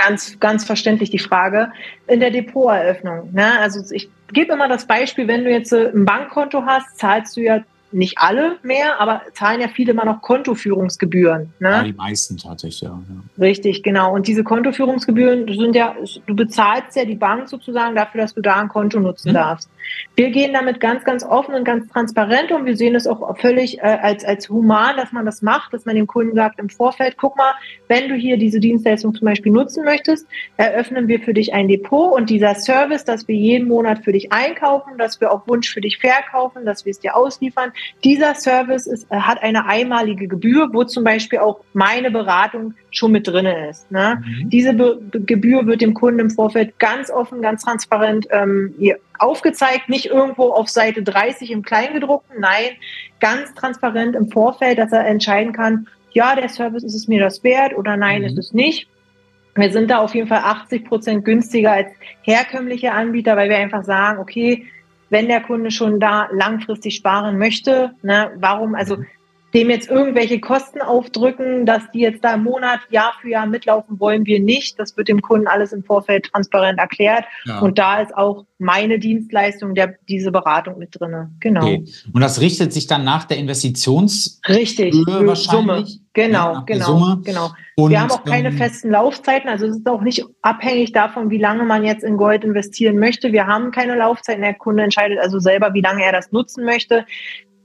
ganz, ganz verständlich die Frage. In der Depoteröffnung. Ne? Also ich gebe immer das Beispiel, wenn du jetzt ein Bankkonto hast, zahlst du ja nicht alle mehr, aber zahlen ja viele immer noch Kontoführungsgebühren. Ne? Ja, die meisten tatsächlich, ja, ja. Richtig, genau. Und diese Kontoführungsgebühren sind ja, du bezahlst ja die Bank sozusagen dafür, dass du da ein Konto nutzen mhm. darfst. Wir gehen damit ganz, ganz offen und ganz transparent und wir sehen es auch völlig äh, als, als human, dass man das macht, dass man dem Kunden sagt im Vorfeld, guck mal, wenn du hier diese Dienstleistung zum Beispiel nutzen möchtest, eröffnen wir für dich ein Depot und dieser Service, dass wir jeden Monat für dich einkaufen, dass wir auf Wunsch für dich verkaufen, dass wir es dir ausliefern, dieser Service ist, äh, hat eine einmalige Gebühr, wo zum Beispiel auch meine Beratung schon mit drin ist. Ne? Mhm. Diese Be Gebühr wird dem Kunden im Vorfeld ganz offen, ganz transparent ähm, aufgezeigt, nicht irgendwo auf Seite 30 im Kleingedruckten, nein, ganz transparent im Vorfeld, dass er entscheiden kann, ja, der Service ist es mir das wert oder nein, mhm. ist es nicht. Wir sind da auf jeden Fall 80 Prozent günstiger als herkömmliche Anbieter, weil wir einfach sagen, okay, wenn der Kunde schon da langfristig sparen möchte, ne, warum, also mhm dem jetzt irgendwelche Kosten aufdrücken, dass die jetzt da im Monat Jahr für Jahr mitlaufen, wollen wir nicht. Das wird dem Kunden alles im Vorfeld transparent erklärt. Ja. Und da ist auch meine Dienstleistung, der, diese Beratung mit drin. Genau. Okay. Und das richtet sich dann nach der Investitions Richtig, Summe. Genau, ja, genau, genau. Und, wir haben auch keine ähm, festen Laufzeiten, also es ist auch nicht abhängig davon, wie lange man jetzt in Gold investieren möchte. Wir haben keine Laufzeiten. Der Kunde entscheidet also selber, wie lange er das nutzen möchte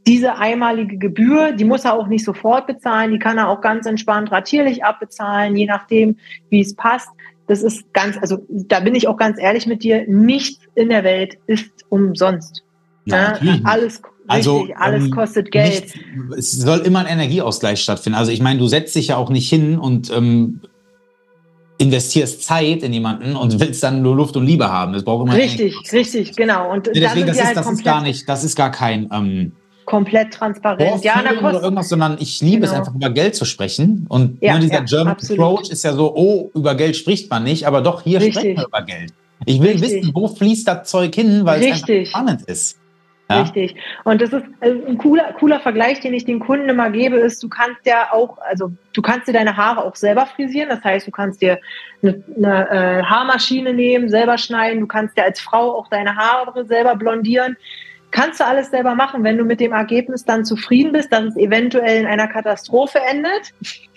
diese einmalige Gebühr, die muss er auch nicht sofort bezahlen, die kann er auch ganz entspannt ratierlich abbezahlen, je nachdem, wie es passt. Das ist ganz, also da bin ich auch ganz ehrlich mit dir, nichts in der Welt ist umsonst. Ja, ja, alles, also, richtig, alles ähm, kostet Geld. Nicht, es soll immer ein Energieausgleich stattfinden. Also ich meine, du setzt dich ja auch nicht hin und ähm, investierst Zeit in jemanden und willst dann nur Luft und Liebe haben. Das braucht immer Richtig, richtig, genau. Und deswegen, das, ist, halt das ist gar nicht, das ist gar kein ähm, komplett transparent. Ja, oder irgendwas, sondern ich liebe genau. es einfach über Geld zu sprechen. Und ja, ne, dieser ja, German absolut. Approach ist ja so, oh, über Geld spricht man nicht, aber doch hier Richtig. sprechen wir über Geld. Ich will Richtig. wissen, wo fließt das Zeug hin, weil Richtig. es einfach spannend ist. Ja. Richtig. Und das ist äh, ein cooler, cooler Vergleich, den ich den Kunden immer gebe, ist, du kannst ja auch, also du kannst dir deine Haare auch selber frisieren. Das heißt, du kannst dir eine, eine äh, Haarmaschine nehmen, selber schneiden. Du kannst dir als Frau auch deine Haare selber blondieren. Kannst du alles selber machen, wenn du mit dem Ergebnis dann zufrieden bist, dass es eventuell in einer Katastrophe endet.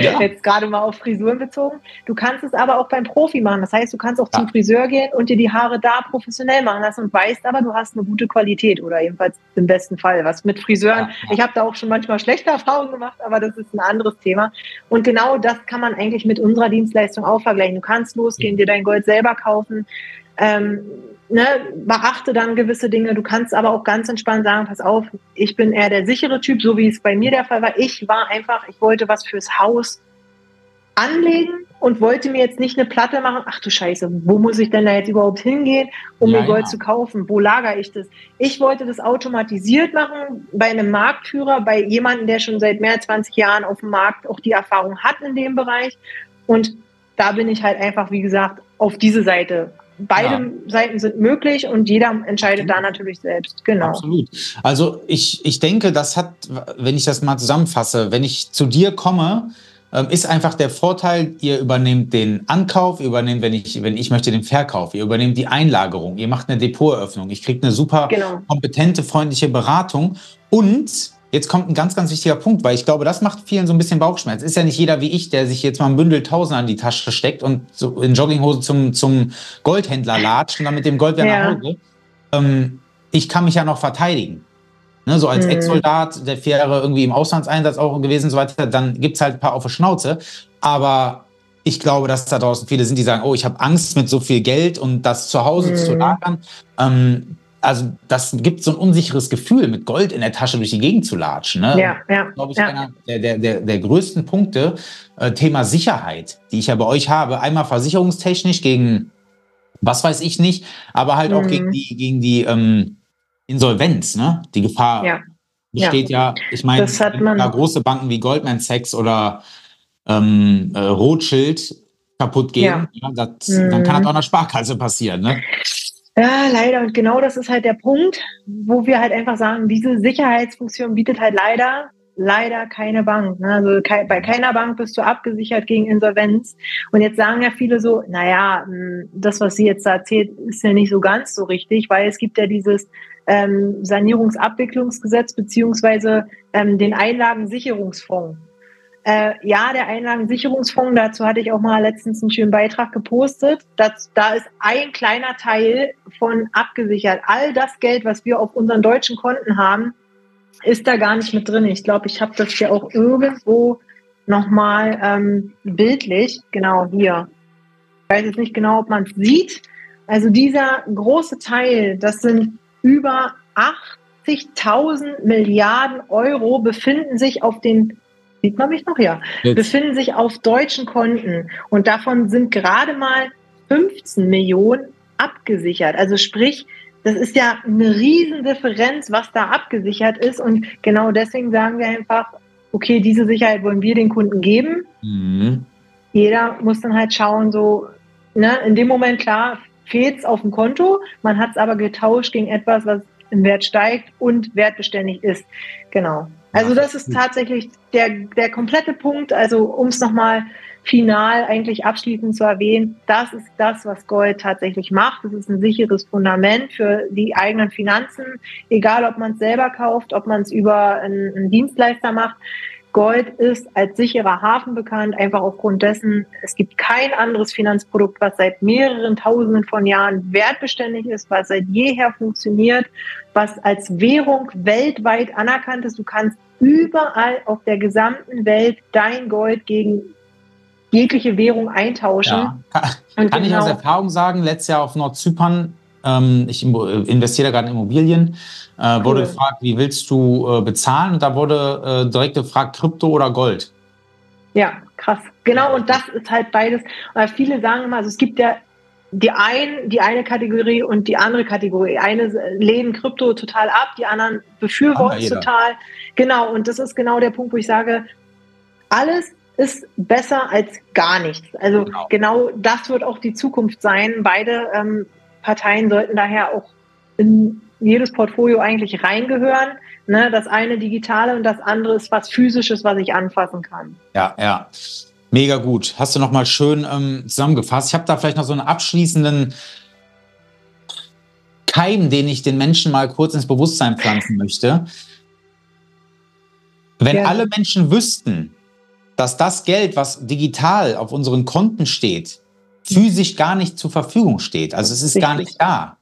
Ja. Jetzt gerade mal auf Frisuren bezogen. Du kannst es aber auch beim Profi machen. Das heißt, du kannst auch ja. zum Friseur gehen und dir die Haare da professionell machen lassen und weißt aber, du hast eine gute Qualität oder jedenfalls im besten Fall. Was mit Friseuren, ja. ich habe da auch schon manchmal schlechte Erfahrungen gemacht, aber das ist ein anderes Thema. Und genau das kann man eigentlich mit unserer Dienstleistung auch vergleichen. Du kannst losgehen, dir dein Gold selber kaufen. Ähm, ne, beachte dann gewisse Dinge. Du kannst aber auch ganz entspannt sagen, pass auf, ich bin eher der sichere Typ, so wie es bei mir der Fall war. Ich war einfach, ich wollte was fürs Haus anlegen und wollte mir jetzt nicht eine Platte machen. Ach du Scheiße, wo muss ich denn da jetzt überhaupt hingehen, um ja, mir Gold ja. zu kaufen? Wo lagere ich das? Ich wollte das automatisiert machen bei einem Marktführer, bei jemandem, der schon seit mehr als 20 Jahren auf dem Markt auch die Erfahrung hat in dem Bereich. Und da bin ich halt einfach, wie gesagt, auf diese Seite beide ja. Seiten sind möglich und jeder entscheidet da natürlich selbst. Genau. Absolut. Also ich, ich denke, das hat, wenn ich das mal zusammenfasse, wenn ich zu dir komme, ähm, ist einfach der Vorteil, ihr übernehmt den Ankauf, ihr übernehmt, wenn ich, wenn ich möchte, den Verkauf, ihr übernehmt die Einlagerung, ihr macht eine Depoteröffnung, ich kriege eine super genau. kompetente, freundliche Beratung und Jetzt kommt ein ganz, ganz wichtiger Punkt, weil ich glaube, das macht vielen so ein bisschen Bauchschmerz. Ist ja nicht jeder wie ich, der sich jetzt mal ein Bündel Tausender in die Tasche steckt und so in Jogginghose zum, zum Goldhändler latscht und dann mit dem Gold wieder ja. nach Hause. Ähm, ich kann mich ja noch verteidigen. Ne, so als mhm. Ex-Soldat, der wäre irgendwie im Auslandseinsatz auch gewesen und so weiter, dann gibt es halt ein paar auf der Schnauze. Aber ich glaube, dass da draußen viele sind, die sagen, oh, ich habe Angst mit so viel Geld und das zu Hause mhm. zu lagern. Ähm, also das gibt so ein unsicheres Gefühl, mit Gold in der Tasche durch die Gegend zu latschen. Ne? Ja, ja. Das glaube ich, ja. einer der, der, der, der größten Punkte, äh, Thema Sicherheit, die ich ja bei euch habe. Einmal versicherungstechnisch gegen, was weiß ich nicht, aber halt mhm. auch gegen die, gegen die ähm, Insolvenz, ne? Die Gefahr ja. besteht ja, ja ich meine, da große Banken wie Goldman Sachs oder ähm, äh, Rothschild kaputt gehen, ja. das, mhm. dann kann das auch einer Sparkasse passieren, ne? Ja, leider. Und genau das ist halt der Punkt, wo wir halt einfach sagen, diese Sicherheitsfunktion bietet halt leider, leider keine Bank. Ne? Also bei keiner Bank bist du abgesichert gegen Insolvenz. Und jetzt sagen ja viele so, naja, hm, das, was sie jetzt da erzählt, ist ja nicht so ganz so richtig, weil es gibt ja dieses ähm, Sanierungsabwicklungsgesetz beziehungsweise ähm, den Einlagensicherungsfonds. Äh, ja, der Einlagensicherungsfonds, dazu hatte ich auch mal letztens einen schönen Beitrag gepostet. Das, da ist ein kleiner Teil von abgesichert. All das Geld, was wir auf unseren deutschen Konten haben, ist da gar nicht mit drin. Ich glaube, ich habe das hier auch irgendwo nochmal ähm, bildlich. Genau hier. Ich weiß jetzt nicht genau, ob man es sieht. Also dieser große Teil, das sind über 80.000 Milliarden Euro, befinden sich auf den Sieht man mich noch? Ja. Jetzt. Befinden sich auf deutschen Konten und davon sind gerade mal 15 Millionen abgesichert. Also sprich, das ist ja eine Riesendifferenz, was da abgesichert ist. Und genau deswegen sagen wir einfach, okay, diese Sicherheit wollen wir den Kunden geben. Mhm. Jeder muss dann halt schauen, so, ne, in dem Moment, klar, fehlt es auf dem Konto, man hat es aber getauscht gegen etwas, was im Wert steigt und wertbeständig ist. Genau. Also das ist tatsächlich der, der komplette Punkt. Also um es nochmal final eigentlich abschließend zu erwähnen, das ist das, was Gold tatsächlich macht. Es ist ein sicheres Fundament für die eigenen Finanzen, egal ob man es selber kauft, ob man es über einen, einen Dienstleister macht. Gold ist als sicherer Hafen bekannt, einfach aufgrund dessen, es gibt kein anderes Finanzprodukt, was seit mehreren Tausenden von Jahren wertbeständig ist, was seit jeher funktioniert, was als Währung weltweit anerkannt ist. Du kannst überall auf der gesamten Welt dein Gold gegen jegliche Währung eintauschen. Ja. Kann, kann genau, ich aus Erfahrung sagen, letztes Jahr auf Nordzypern, ähm, ich investiere gerade in Immobilien, äh, wurde gefragt, wie willst du äh, bezahlen? Und da wurde äh, direkt gefragt, Krypto oder Gold. Ja, krass. Genau, und das ist halt beides. Weil viele sagen immer, also es gibt ja die, ein, die eine Kategorie und die andere Kategorie. Eine lehnen Krypto total ab, die anderen befürworten es total. Genau, und das ist genau der Punkt, wo ich sage, alles ist besser als gar nichts. Also genau, genau das wird auch die Zukunft sein. Beide ähm, Parteien sollten daher auch in jedes Portfolio eigentlich reingehören. Ne? Das eine digitale und das andere ist was physisches, was ich anfassen kann. Ja, ja. Mega gut. Hast du nochmal schön ähm, zusammengefasst. Ich habe da vielleicht noch so einen abschließenden Keim, den ich den Menschen mal kurz ins Bewusstsein pflanzen möchte. Wenn ja. alle Menschen wüssten, dass das Geld, was digital auf unseren Konten steht, physisch gar nicht zur Verfügung steht, also es ist Richtig. gar nicht da,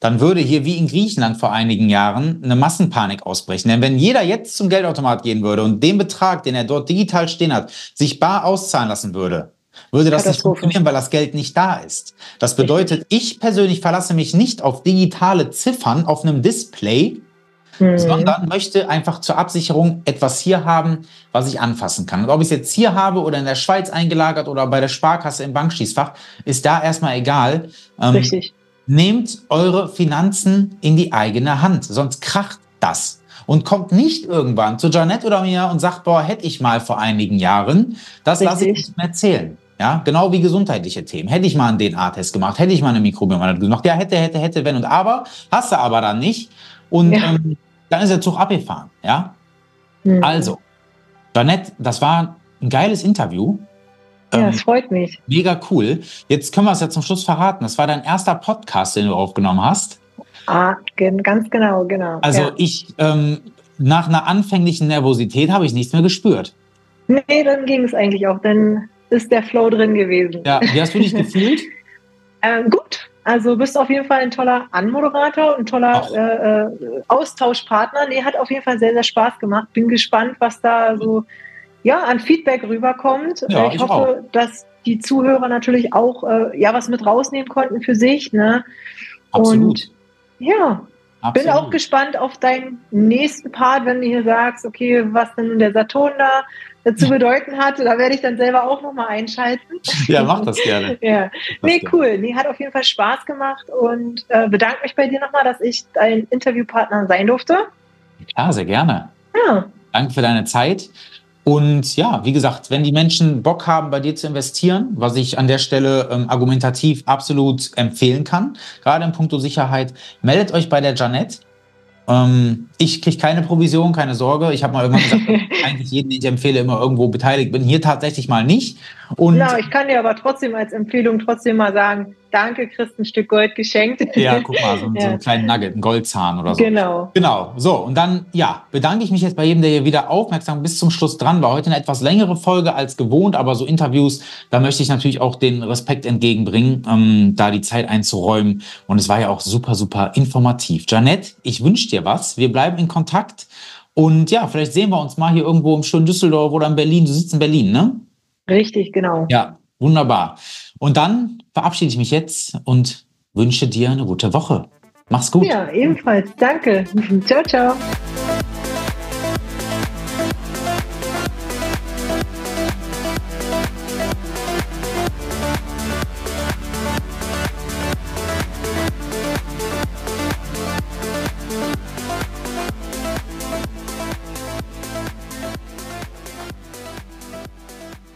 dann würde hier wie in Griechenland vor einigen Jahren eine Massenpanik ausbrechen. Denn wenn jeder jetzt zum Geldautomat gehen würde und den Betrag, den er dort digital stehen hat, sich bar auszahlen lassen würde, würde das nicht funktionieren, weil das Geld nicht da ist. Das bedeutet, ich persönlich verlasse mich nicht auf digitale Ziffern auf einem Display, mhm. sondern möchte einfach zur Absicherung etwas hier haben, was ich anfassen kann. Und ob ich es jetzt hier habe oder in der Schweiz eingelagert oder bei der Sparkasse im Bankschließfach, ist da erstmal egal. Ähm, Richtig. Nehmt eure Finanzen in die eigene Hand, sonst kracht das. Und kommt nicht irgendwann zu Janette oder mir und sagt, boah, hätte ich mal vor einigen Jahren, das lasse ich nicht mehr erzählen. Ja, genau wie gesundheitliche Themen. Hätte ich mal einen DNA-Test gemacht, hätte ich mal eine Mikrobiom gemacht. Ja, hätte, hätte, hätte, wenn und aber. Hast du aber dann nicht. Und ja. ähm, dann ist der Zug abgefahren. Ja. Mhm. Also, Janette, das war ein geiles Interview. Ja, es ähm, freut mich. Mega cool. Jetzt können wir es ja zum Schluss verraten. Das war dein erster Podcast, den du aufgenommen hast. Ah, ganz genau, genau. Also ja. ich, ähm, nach einer anfänglichen Nervosität habe ich nichts mehr gespürt. Nee, dann ging es eigentlich auch. Dann ist der Flow drin gewesen. Ja, wie hast du dich gefühlt? ähm, gut. Also bist auf jeden Fall ein toller Anmoderator, ein toller äh, äh, Austauschpartner. Nee, hat auf jeden Fall sehr, sehr Spaß gemacht. Bin gespannt, was da so ja, an Feedback rüberkommt. Ja, ich, ich, hoffe, auch. dass die Zuhörer natürlich auch äh, ja was mit rausnehmen konnten für sich. Ne? Absolut. Und ja, Absolut. bin auch gespannt auf deinen nächsten Part, wenn du hier sagst, okay, was denn der Saturn da zu bedeuten hat. Da werde ich dann selber auch nochmal einschalten. Ja, mach das gerne. ja. Nee, cool. Nee, hat auf jeden Fall Spaß gemacht und äh, bedanke mich bei dir nochmal, dass ich dein Interviewpartner sein durfte. Ja, sehr gerne. Ja. Danke für deine Zeit. Und ja, wie gesagt, wenn die Menschen Bock haben, bei dir zu investieren, was ich an der Stelle ähm, argumentativ absolut empfehlen kann, gerade in puncto Sicherheit, meldet euch bei der Janette. Ähm, ich kriege keine Provision, keine Sorge. Ich habe mal irgendwann gesagt, dass eigentlich jeden, den ich empfehle, immer irgendwo beteiligt bin. Hier tatsächlich mal nicht. Und Na, ich kann dir aber trotzdem als Empfehlung trotzdem mal sagen, danke, kriegst ein Stück Gold geschenkt. Ja, guck mal, so, ja. so einen kleinen Nugget, einen Goldzahn oder so. Genau. Genau. So, und dann, ja, bedanke ich mich jetzt bei jedem, der hier wieder aufmerksam bis zum Schluss dran war. Heute eine etwas längere Folge als gewohnt, aber so Interviews, da möchte ich natürlich auch den Respekt entgegenbringen, ähm, da die Zeit einzuräumen. Und es war ja auch super, super informativ. Janette, ich wünsche dir was. Wir bleiben in Kontakt. Und ja, vielleicht sehen wir uns mal hier irgendwo im schönen Düsseldorf oder in Berlin. Du sitzt in Berlin, ne? Richtig, genau. Ja, wunderbar. Und dann verabschiede ich mich jetzt und wünsche dir eine gute Woche. Mach's gut. Ja, ebenfalls. Danke. Ciao, ciao.